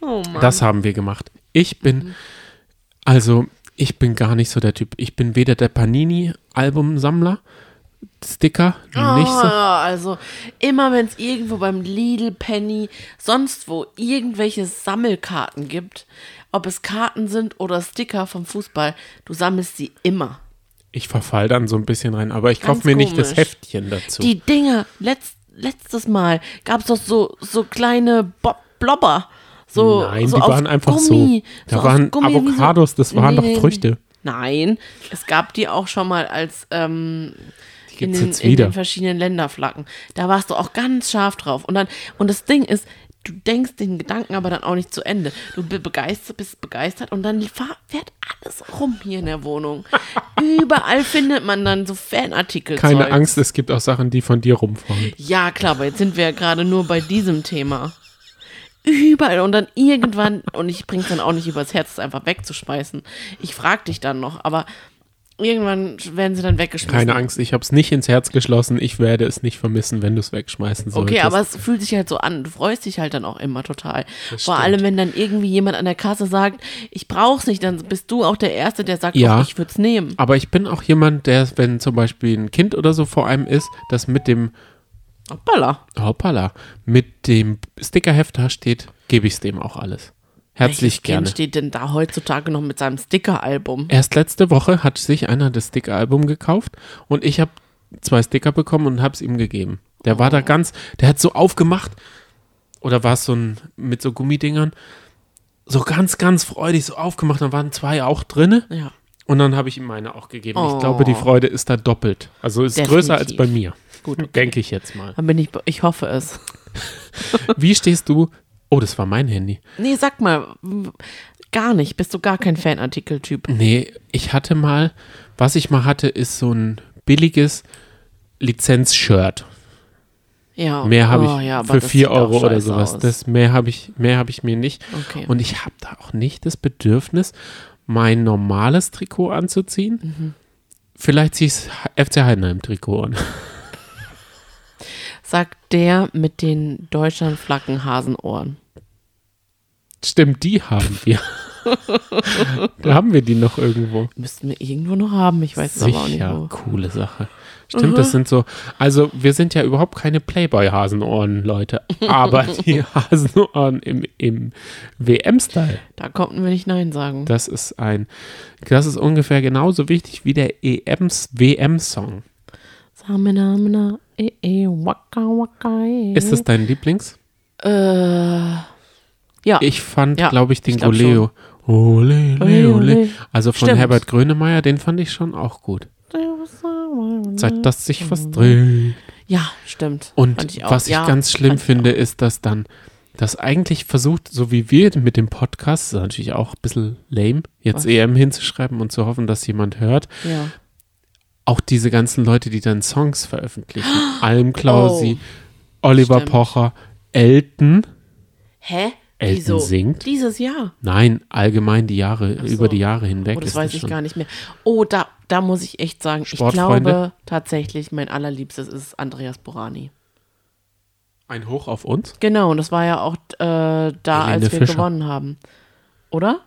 Oh Mann. Das haben wir gemacht. Ich bin, Mhm. also, ich bin gar nicht so der Typ. Ich bin weder der Panini-Albumsammler, Sticker, nicht so. Ah, Also immer wenn es irgendwo beim Lidl, Penny, sonst wo irgendwelche Sammelkarten gibt, ob es Karten sind oder Sticker vom Fußball, du sammelst sie immer. Ich verfall dann so ein bisschen rein, aber ich kaufe mir nicht das komisch. Heftchen dazu. Die Dinger, letzt, letztes Mal gab es doch so, so kleine Bo Blobber. So, Nein, so die waren einfach Gummi, so. Da aus waren Gummi, so- Avocados, das waren Nee, doch Früchte. Nein, es gab die auch schon mal als ähm, in, gibt's den, jetzt in wieder. den verschiedenen Länderflaggen. Da warst du auch ganz scharf drauf. Und dann, und das Ding ist, du denkst den Gedanken aber dann auch nicht zu Ende. Du be- begeistert, bist begeistert und dann fährt alles rum hier in der Wohnung. Überall findet man dann so Fanartikel. Keine. Angst, es gibt auch Sachen, die von dir rumfahren. Ja, klar, aber jetzt sind wir ja gerade nur bei diesem Thema. Überall und dann irgendwann, und ich bring's dann auch nicht übers Herz, es einfach wegzuschmeißen. Ich frag dich dann noch, aber irgendwann werden sie dann weggeschmissen. Keine Angst, ich habe es nicht ins Herz geschlossen. Ich werde es nicht vermissen, wenn du es wegschmeißen solltest. Okay, aber es fühlt sich halt so an. Du freust dich halt dann auch immer total. Das Vor stimmt. allem, wenn dann irgendwie jemand an der Kasse sagt, ich brauch's nicht, dann bist du auch der Erste, der sagt, Ja. ich würde es nehmen. Aber ich bin auch jemand, der, wenn zum Beispiel ein Kind oder so vor einem ist, das mit dem Hoppala. Hoppala, mit dem Stickerheft da steht, gebe ich es dem auch alles. Herzlich Welches gerne. Kind steht denn da heutzutage noch mit seinem Sticker-Album? Erst letzte Woche hat sich einer das Stickeralbum gekauft und ich habe zwei Sticker bekommen und habe es ihm gegeben. Der war Oh. da ganz, der hat so aufgemacht oder war es so ein mit so Gummidingern so ganz, ganz freudig so aufgemacht. Dann waren zwei auch drinne Ja. und dann habe ich ihm meine auch gegeben. Oh. Ich glaube, die Freude ist da doppelt. Also ist größer als Definitiv. bei mir. Gut, okay. Denke ich jetzt mal. Dann bin ich, ich hoffe es. Wie stehst du? Oh, das war mein Handy. Nee, sag mal, gar nicht. Bist du gar kein Fanartikel-Typ? Nee, ich hatte mal, was ich mal hatte, ist so ein billiges Lizenz-Shirt. Ja. Mehr habe oh, ich ja, für das 4 sieht auch Euro oder sowas. aus. Das mehr habe ich, mehr habe ich mir nicht. Okay. Und ich habe da auch nicht das Bedürfnis, mein normales Trikot anzuziehen. Mhm. Vielleicht ziehe ich das FC Heidenheim-Trikot an. Sagt der mit den Deutschlandflaggen Hasenohren. Stimmt, die haben wir. da haben wir die noch irgendwo. Müssten wir irgendwo noch haben. Ich weiß es aber auch nicht Sicher, wo. coole Sache. Stimmt, das sind so, also wir sind ja überhaupt keine Playboy-Hasenohren, Leute, aber die Hasenohren im, im WM-Style, Da konnten wir nicht Nein sagen. das ist ein, das ist ungefähr genauso wichtig wie der EMs, WM-Song. Ist das dein Lieblings? Äh, ja. Ich fand, Ja, glaube ich, den ich glaub Goleo. Ole, ole, Ole. Also von Stimmt. Herbert Grönemeyer, den fand ich schon auch gut. Seit das sich was dreht. Ja, stimmt. Und ich was ich Ja, ganz schlimm finde, ist, dass dann das eigentlich versucht, so wie wir mit dem Podcast, das ist natürlich auch ein bisschen lame, jetzt Was? EM hinzuschreiben und zu hoffen, dass jemand hört. Ja. Auch diese ganzen Leute, die dann Songs veröffentlichen. Almklausi, Oliver Oh. Stimmt. Pocher, Elton. Hä? Elton Wieso? singt? Dieses Jahr. Nein, allgemein die Jahre, so. über die Jahre hinweg. Oh, das weiß ich gar nicht mehr. Oh, da, da muss ich echt sagen, ich glaube tatsächlich, mein allerliebstes ist Andreas Borani. Ein Hoch auf uns? Genau, und das war ja auch äh, da, Helene als wir Fischer. gewonnen haben. Oder?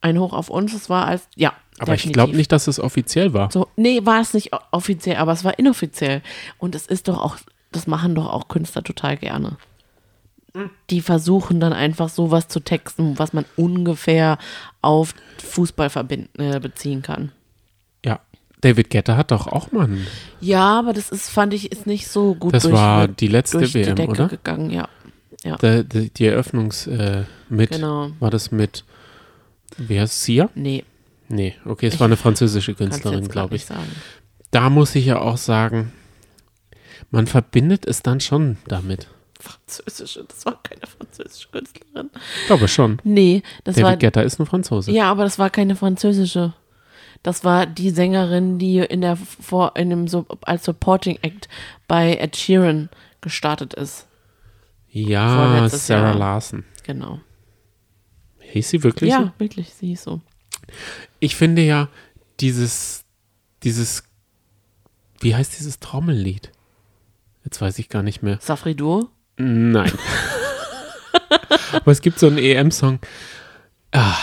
Ein Hoch auf uns, das war als, ja. Aber ich definitiv. glaube nicht, dass es offiziell war. So, nee, war es nicht offiziell, aber es war inoffiziell. Und es ist doch auch, das machen doch auch Künstler total gerne. Die versuchen dann einfach sowas zu texten, was man ungefähr auf Fußball verbinden, äh, beziehen kann. Ja, David Guetta hat doch auch mal einen. Ja, aber das ist, fand ich, ist nicht so gut Das durch, war die letzte durch die WM, Decke oder? gegangen, ja. Ja, Der, der, die Eröffnungs äh, mit, genau. war das mit, wie heißt Sia? Nee, Nee, okay, es war eine französische Künstlerin, glaube ich. Da muss ich ja auch sagen, man verbindet es dann schon damit. Französische, das war keine französische Künstlerin. Ich glaube schon. Nee, das David war, Guetta ist ein Franzose. ja, aber das war keine französische. Das war die Sängerin, die in der vor in dem so als Supporting Act bei Ed Sheeran gestartet ist. Ja, Sarah Jahr. Larson. Genau. Hieß sie wirklich so? Ja, wirklich, sie ist so. Ich finde ja dieses, dieses, wie heißt dieses Trommellied? Jetzt weiß ich gar nicht mehr. Safri Duo? Nein. Aber es gibt so einen EM-Song. Ah,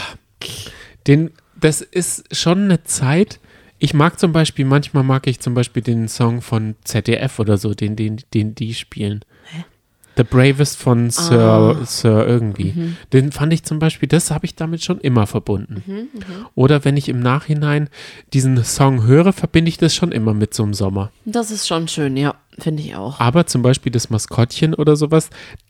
den, das ist schon eine Zeit. Ich mag zum Beispiel, manchmal mag ich zum Beispiel den Song von ZDF oder so, den, den, den die spielen. The Bravest von Sir, Sir irgendwie. Den fand ich zum Beispiel, das habe ich damit schon immer verbunden. Oder wenn ich im Nachhinein diesen Song höre, verbinde ich das schon immer mit so einem Sommer. Das ist schon schön, ja, finde ich auch. Aber zum Beispiel das Maskottchen oder sowas,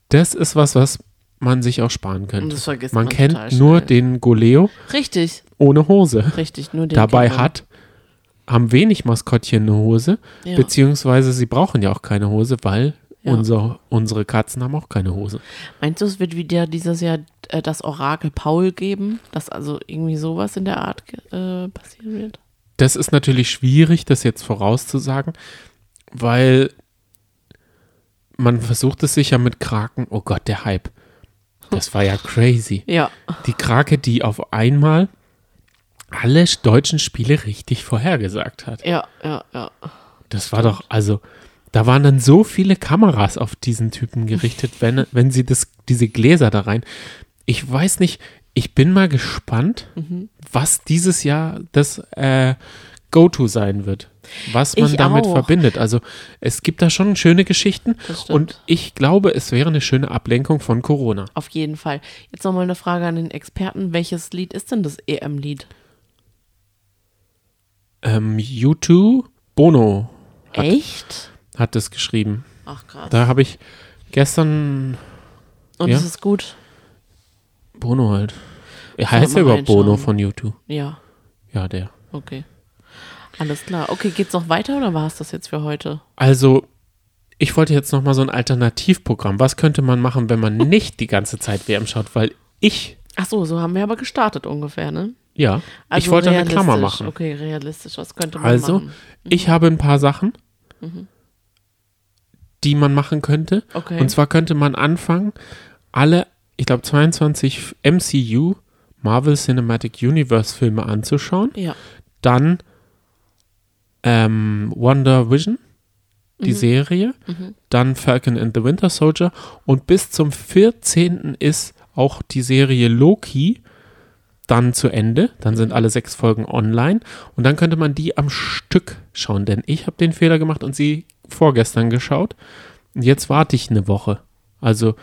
das ist was, was man sich auch sparen könnte. Das vergisst man man kennt nur schnell. den Goleo Richtig, ohne Hose. richtig, nur den Dabei hat, haben wenig Maskottchen eine Hose, Ja. beziehungsweise sie brauchen ja auch keine Hose, weil Ja. unser, unsere Katzen haben auch keine Hose. Meinst du, es wird wieder dieses Jahr äh, das Orakel Paul geben, dass also irgendwie sowas in der Art äh, passieren wird? Das ist natürlich schwierig, das jetzt vorauszusagen, weil man versucht es sich ja mit Kraken. Oh Gott, der Hype. Das war ja crazy. Ja, Die Krake, die auf einmal alle deutschen Spiele richtig vorhergesagt hat. ja, ja, ja. Das war doch, also, da waren dann so viele Kameras auf diesen Typen gerichtet, wenn, wenn sie das, diese Gläser da rein. Ich weiß nicht, ich bin mal gespannt, Mhm. was dieses Jahr das äh, Go-To sein wird. Was man Ich damit auch. verbindet. Also, es gibt da schon schöne Geschichten und ich glaube, es wäre eine schöne Ablenkung von Corona. Auf jeden Fall. Jetzt nochmal eine Frage an den Experten. Welches Lied ist denn das EM-Lied? Ähm, U2, Bono hat, Echt? Hat das geschrieben. Ach krass. Da habe ich gestern Und ja. ist es gut? Bono halt. Er heißt ja überhaupt Bono von U2. Ja, Ja, der. okay. Alles klar. Okay, geht's noch weiter oder war es das jetzt für heute? Also, ich wollte jetzt noch mal so ein Alternativprogramm. Was könnte man machen, wenn man nicht die ganze Zeit WM schaut? Weil ich, Ach so, so haben wir aber gestartet ungefähr, ne? ja, Also ich wollte eine Klammer machen. Okay, realistisch. Was könnte man Also, machen? Mhm. ich habe ein paar Sachen, die man machen könnte. Okay. Und zwar könnte man anfangen, alle, ich glaube, 22 MCU, Marvel Cinematic Universe Filme anzuschauen. ja. Dann ähm, Wonder Vision, Mhm. die Serie. Dann Falcon and the Winter Soldier. Und bis zum 14. ist auch die Serie Loki dann zu Ende. Dann sind alle sechs Folgen online. Und dann könnte man die am Stück schauen. Denn ich habe den Fehler gemacht und sie vorgestern geschaut. Und jetzt warte ich eine Woche. Also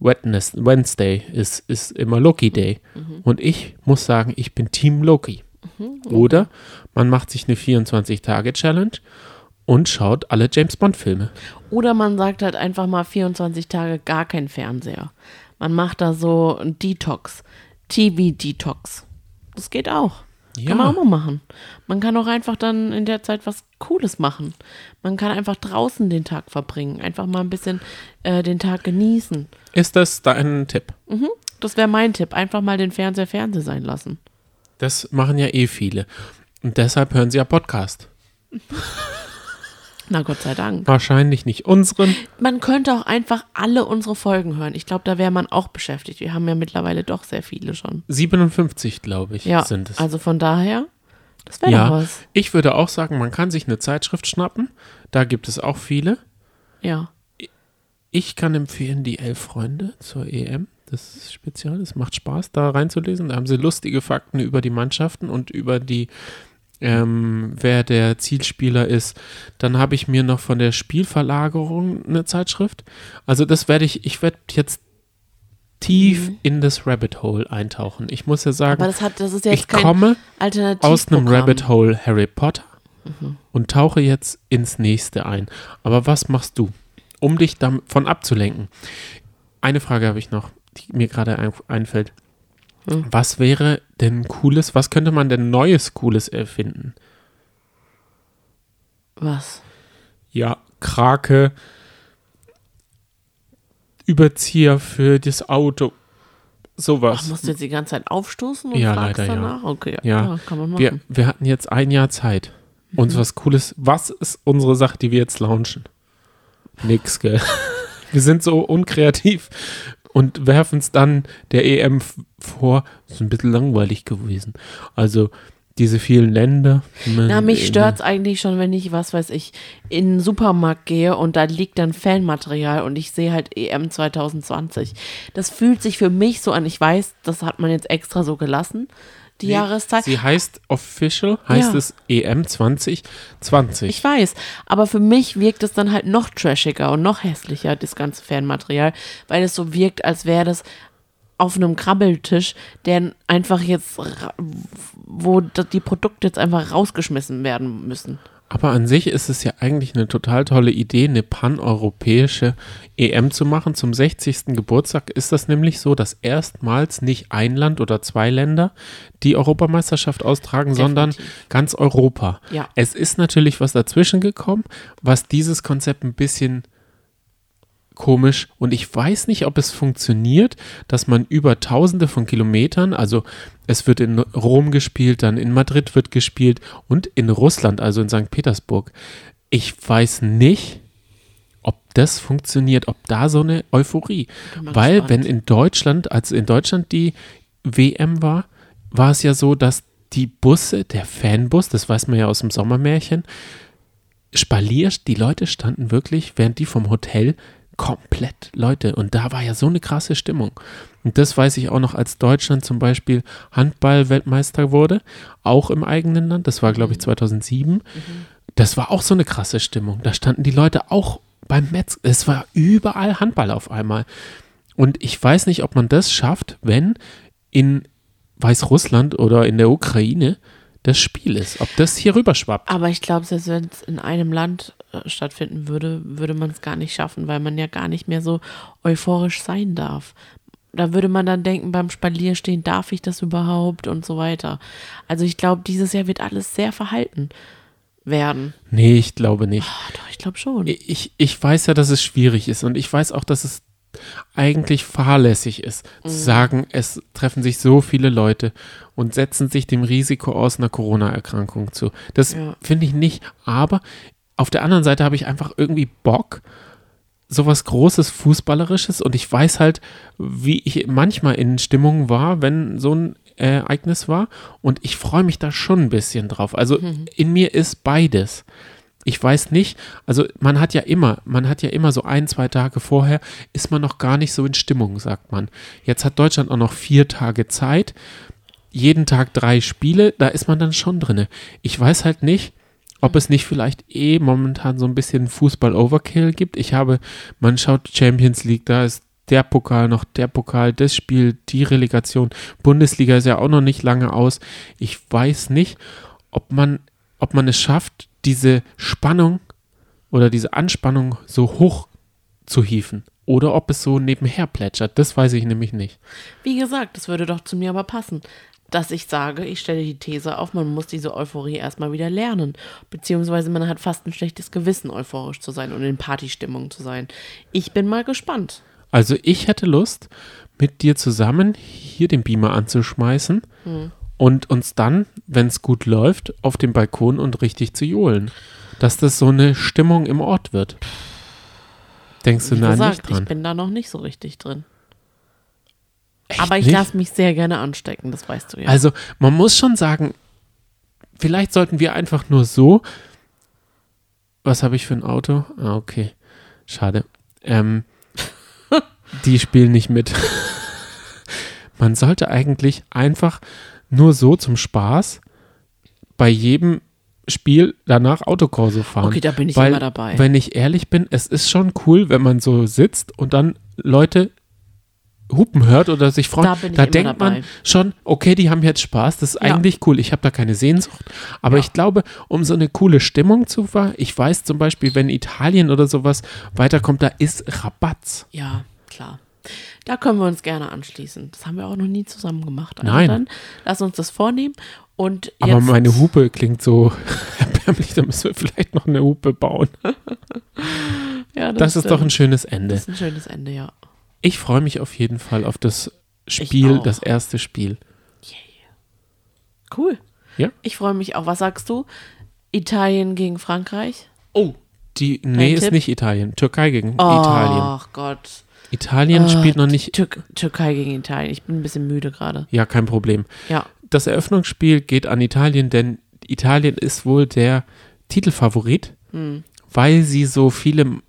Wednes- Wednesday ist, ist immer Loki Day. Und ich muss sagen, ich bin Team Loki. Oder man macht sich eine 24-Tage-Challenge und schaut alle James Bond-Filme. Oder man sagt halt einfach mal 24 Tage gar kein Fernseher. Man macht da so ein Detox. TV-Detox. Das geht auch. Ja. Kann man auch mal machen. Man kann auch einfach dann in der Zeit was Cooles machen. Man kann einfach draußen den Tag verbringen. Einfach mal ein bisschen äh, den Tag genießen. Ist das dein Tipp? Mhm. Das wäre mein Tipp. Einfach mal den Fernseher Fernseh sein lassen. Das machen ja eh viele. Und deshalb hören sie ja Podcast. Na Gott sei Dank. Wahrscheinlich nicht unseren. Man könnte auch einfach alle unsere Folgen hören. Ich glaube, da wäre man auch beschäftigt. Wir haben ja mittlerweile doch sehr viele schon. 57, glaube ich, Ja, sind es. also von daher, das wäre ja, doch was. ich würde auch sagen, man kann sich eine Zeitschrift schnappen. Da gibt es auch viele. Ja. Ich kann empfehlen die Elf Freunde zur EM. Das ist spezial, es macht Spaß, da reinzulesen. Da haben sie lustige Fakten über die Mannschaften und über die, ähm, wer der Zielspieler ist. Dann habe ich mir noch von der Spielverlagerung eine Zeitschrift. Also das werde ich, ich werde jetzt tief in das Rabbit Hole eintauchen. Ich muss ja sagen, Mhm. Aber das hat, das jetzt ich komme aus einem Rabbit Hole Harry Potter. und tauche jetzt ins nächste ein. Aber was machst du, um dich davon abzulenken? Eine Frage habe ich noch, die mir gerade ein, einfällt. Hm. Was wäre denn cooles, was könnte man denn Neues Cooles erfinden? Was? Ja, Krake, Überzieher für das Auto, sowas. Ach, musst du jetzt die ganze Zeit aufstoßen und Ja, fragst leider ja. danach? Okay, Ja. ja, kann man machen. Wir, wir hatten jetzt ein Jahr Zeit, uns was Cooles. Was ist unsere Sache, die wir jetzt launchen? Nix, gell? Wir sind so unkreativ und werfen es dann der EM vor. Ist ein bisschen langweilig gewesen. Also diese vielen Länder. Na, mich stört's eigentlich schon, wenn ich, was weiß ich, in den Supermarkt gehe und da liegt dann Fanmaterial und ich sehe halt EM 2020. Das fühlt sich für mich so an. Ich weiß, das hat man jetzt extra so gelassen, die Jahreszeit. Sie heißt official, heißt Ja. es EM 2020. Ich weiß, aber für mich wirkt es dann halt noch trashiger und noch hässlicher, das ganze Fanmaterial, weil es so wirkt, als wäre das auf einem Krabbeltisch, der einfach jetzt, wo die Produkte jetzt einfach rausgeschmissen werden müssen. Aber an sich ist es ja eigentlich eine total tolle Idee, eine paneuropäische EM zu machen. Zum 60. Geburtstag ist das nämlich so, dass erstmals nicht ein Land oder zwei Länder die Europameisterschaft austragen, sondern Definitiv. ganz Europa. Ja. Es ist natürlich was dazwischen gekommen, was dieses Konzept ein bisschen komisch und ich weiß nicht, ob es funktioniert, dass man über tausende von Kilometern, also es wird in Rom gespielt, dann in Madrid wird gespielt und in Russland, also in St. Petersburg. Ich weiß nicht, ob das funktioniert, ob da so eine Euphorie. Weil gespannt. wenn in Deutschland, als in Deutschland die WM war, war es ja so, dass die Busse, der Fanbus, das weiß man ja aus dem Sommermärchen, Spalier, die Leute standen wirklich, während die vom Hotel komplett Leute. Und da war ja so eine krasse Stimmung. Und das weiß ich auch noch, als Deutschland zum Beispiel Handball-Weltmeister wurde, auch im eigenen Land. Das war, glaube ich, 2007. Das war auch so eine krasse Stimmung. Da standen die Leute auch beim Metz. Es war überall Handball auf einmal. Und ich weiß nicht, ob man das schafft, wenn in Weißrussland oder in der Ukraine das Spiel ist. Ob das hier rüber schwappt. Aber ich glaube, selbst wenn es in einem Land stattfinden würde, würde man es gar nicht schaffen, weil man ja gar nicht mehr so euphorisch sein darf. Da würde man dann denken, beim Spalierstehen, darf ich das überhaupt und so weiter. Also ich glaube, dieses Jahr wird alles sehr verhalten werden. Nee, ich glaube nicht. Ah, doch, ich glaube schon. Ich, ich weiß ja, dass es schwierig ist und ich weiß auch, dass es eigentlich fahrlässig ist, Mhm. zu sagen, es treffen sich so viele Leute und setzen sich dem Risiko aus einer Corona-Erkrankung zu. Das Ja. finde ich nicht, aber auf der anderen Seite habe ich einfach irgendwie Bock, sowas Großes, Fußballerisches und ich weiß halt, wie ich manchmal in Stimmung war, wenn so ein Ereignis war und ich freue mich da schon ein bisschen drauf. Also in mir ist beides. Ich weiß nicht, also man hat ja immer, man hat ja immer so ein, zwei Tage vorher, ist man noch gar nicht so in Stimmung, sagt man. Jetzt hat Deutschland auch noch vier Tage Zeit, jeden Tag drei Spiele, da ist man dann schon drinne. Ich weiß halt nicht, ob es nicht vielleicht eh momentan so ein bisschen Fußball-Overkill gibt. Ich habe, man schaut Champions League, da ist der Pokal noch, der Pokal, das Spiel, die Relegation. Bundesliga ist ja auch noch nicht lange aus. Ich weiß nicht, ob man, ob man es schafft, diese Spannung oder diese Anspannung so hoch zu hieven. Oder ob es so nebenher plätschert. Das weiß ich nämlich nicht. Wie gesagt, das würde doch zu mir aber passen. Dass ich sage, ich stelle die These auf, man muss diese Euphorie erstmal wieder lernen. Beziehungsweise man hat fast ein schlechtes Gewissen, euphorisch zu sein und in Partystimmung zu sein. Ich bin mal gespannt. Also ich hätte Lust, mit dir zusammen hier den Beamer anzuschmeißen und uns dann, wenn es gut läuft, auf dem Balkon und richtig zu johlen. Dass das so eine Stimmung im Ort wird. Denkst du Wie nein gesagt, nicht dran? ich bin da noch nicht so richtig drin. Echt aber ich lasse mich sehr gerne anstecken, das weißt du ja. Also man muss schon sagen, vielleicht sollten wir einfach nur so. Was habe ich für ein Auto? Ah, okay. Schade. Ähm, die spielen nicht mit. Man sollte eigentlich einfach nur so zum Spaß bei jedem Spiel danach Autokorso fahren. Okay, da bin ich Weil, immer dabei. Wenn ich ehrlich bin, es ist schon cool, wenn man so sitzt und dann Leute Hupen hört oder sich freut, Da da denkt dabei. man schon, okay, die haben jetzt Spaß, das ist Ja. eigentlich cool. Ich habe da keine Sehnsucht, aber Ja. ich glaube, um so eine coole Stimmung zu ver, ich weiß zum Beispiel, wenn Italien oder sowas weiterkommt, da ist Rabatz. Ja, klar. Da können wir uns gerne anschließen. Das haben wir auch noch nie zusammen gemacht. Also Nein. Dann lass uns das vornehmen. Und jetzt, Aber meine Hupe klingt so erbärmlich, da müssen wir vielleicht noch eine Hupe bauen. ja, Das ist doch ein schönes Ende. Das ist ein schönes Ende, ja. Ich freue mich auf jeden Fall auf das Spiel, das erste Spiel. Cool. Ja. Ich freue mich auch. Was sagst du? Italien gegen Frankreich? Oh. Die, nee, ist Tipp? nicht Italien. Türkei gegen Oh, Italien. Ach Gott. Italien Ah, spielt noch nicht. Tür Türkei gegen Italien. Ich bin ein bisschen müde gerade. Ja, kein Problem. Ja. Das Eröffnungsspiel geht an Italien, denn Italien ist wohl der Titelfavorit, Hm. weil sie so viele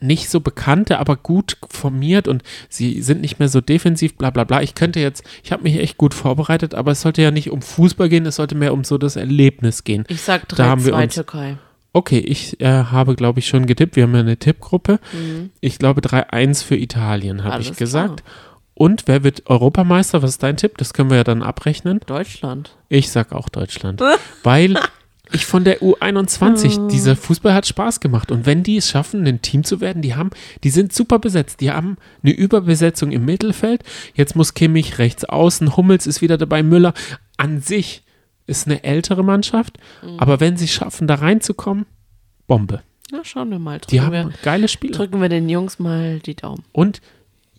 nicht so bekannte, aber gut formiert und sie sind nicht mehr so defensiv, bla bla bla. Ich könnte jetzt, ich habe mich echt gut vorbereitet, aber es sollte ja nicht um Fußball gehen, es sollte mehr um so das Erlebnis gehen. Ich sag Da haben wir 3-2 uns- Türkei. Okay, ich äh, habe, glaube ich, schon getippt. Wir haben ja eine Tippgruppe. Mhm. Ich glaube 3-1 für Italien, habe ich gesagt. Und wer wird Europameister? Was ist dein Tipp? Das können wir ja dann abrechnen. Deutschland. Ich sag auch Deutschland. weil ich von der U21, dieser Fußball hat Spaß gemacht. Und wenn die es schaffen, ein Team zu werden, die haben, die sind super besetzt. Die haben eine Überbesetzung im Mittelfeld. Jetzt muss Kimmich rechts außen, Hummels ist wieder dabei, Müller. An sich ist eine ältere Mannschaft. Aber wenn sie schaffen, da reinzukommen, Bombe. Na, schauen wir mal. Die Drücken, haben wir, geile Spiele. drücken wir den Jungs mal die Daumen. Und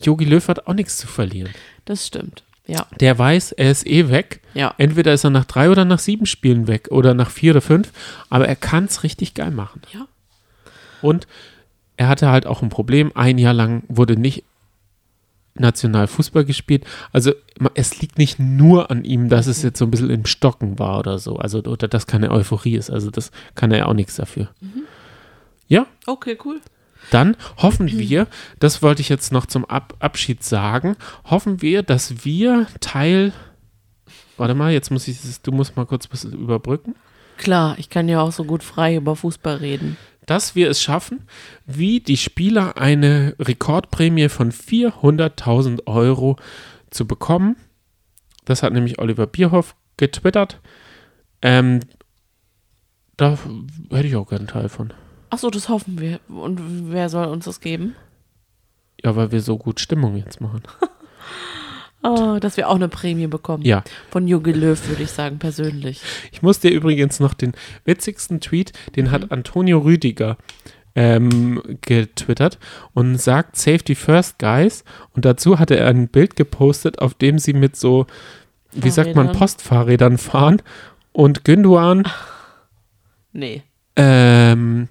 Jogi Löw hat auch nichts zu verlieren. Das stimmt. Ja. Der weiß, er ist eh weg. Ja. Entweder ist er nach drei oder nach sieben Spielen weg oder nach vier oder fünf, aber er kann es richtig geil machen. Ja. Und er hatte halt auch ein Problem. Ein Jahr lang wurde nicht national Fußball gespielt. Also es liegt nicht nur an ihm, dass es jetzt so ein bisschen im Stocken war oder so. Also oder dass keine Euphorie ist. Also das kann er auch nichts dafür. Ja, Okay, cool. Dann hoffen wir, das wollte ich jetzt noch zum Ab Abschied sagen, hoffen wir, dass wir Teil. Warte mal, jetzt muss ich, du musst mal kurz was überbrücken. Klar, ich kann ja auch so gut frei über Fußball reden. Dass wir es schaffen, wie die Spieler eine Rekordprämie von 400.000 Euro zu bekommen. Das hat nämlich Oliver Bierhoff getwittert. Ähm, da hätte ich auch gerne einen Teil von. Achso, das hoffen wir. Und wer soll uns das geben? Ja, weil wir so gut Stimmung jetzt machen. Oh, dass wir auch eine Prämie bekommen. Ja. Von Jogi Löw, würde ich sagen, persönlich. Ich muss dir übrigens noch den witzigsten Tweet, den hat Antonio Rüdiger ähm, getwittert und sagt Safety First Guys und dazu hatte er ein Bild gepostet, auf dem sie mit so, wie sagt man, Fahrrädern. Postfahrrädern fahren und Günduan, Nee. ähm,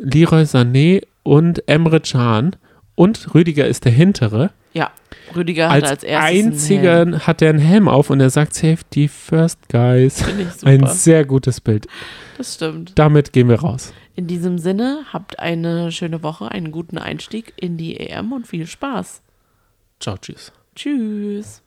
Leroy Sané und Emre Can und Rüdiger ist der hintere. Ja, Rüdiger hat Als, als einziger hat er einen Helm auf und er sagt Safety First Guys. Finde ich Ein super. sehr gutes Bild. Das stimmt. Damit gehen wir raus. In diesem Sinne, habt eine schöne Woche, einen guten Einstieg in die EM und viel Spaß. Ciao, tschüss. Tschüss.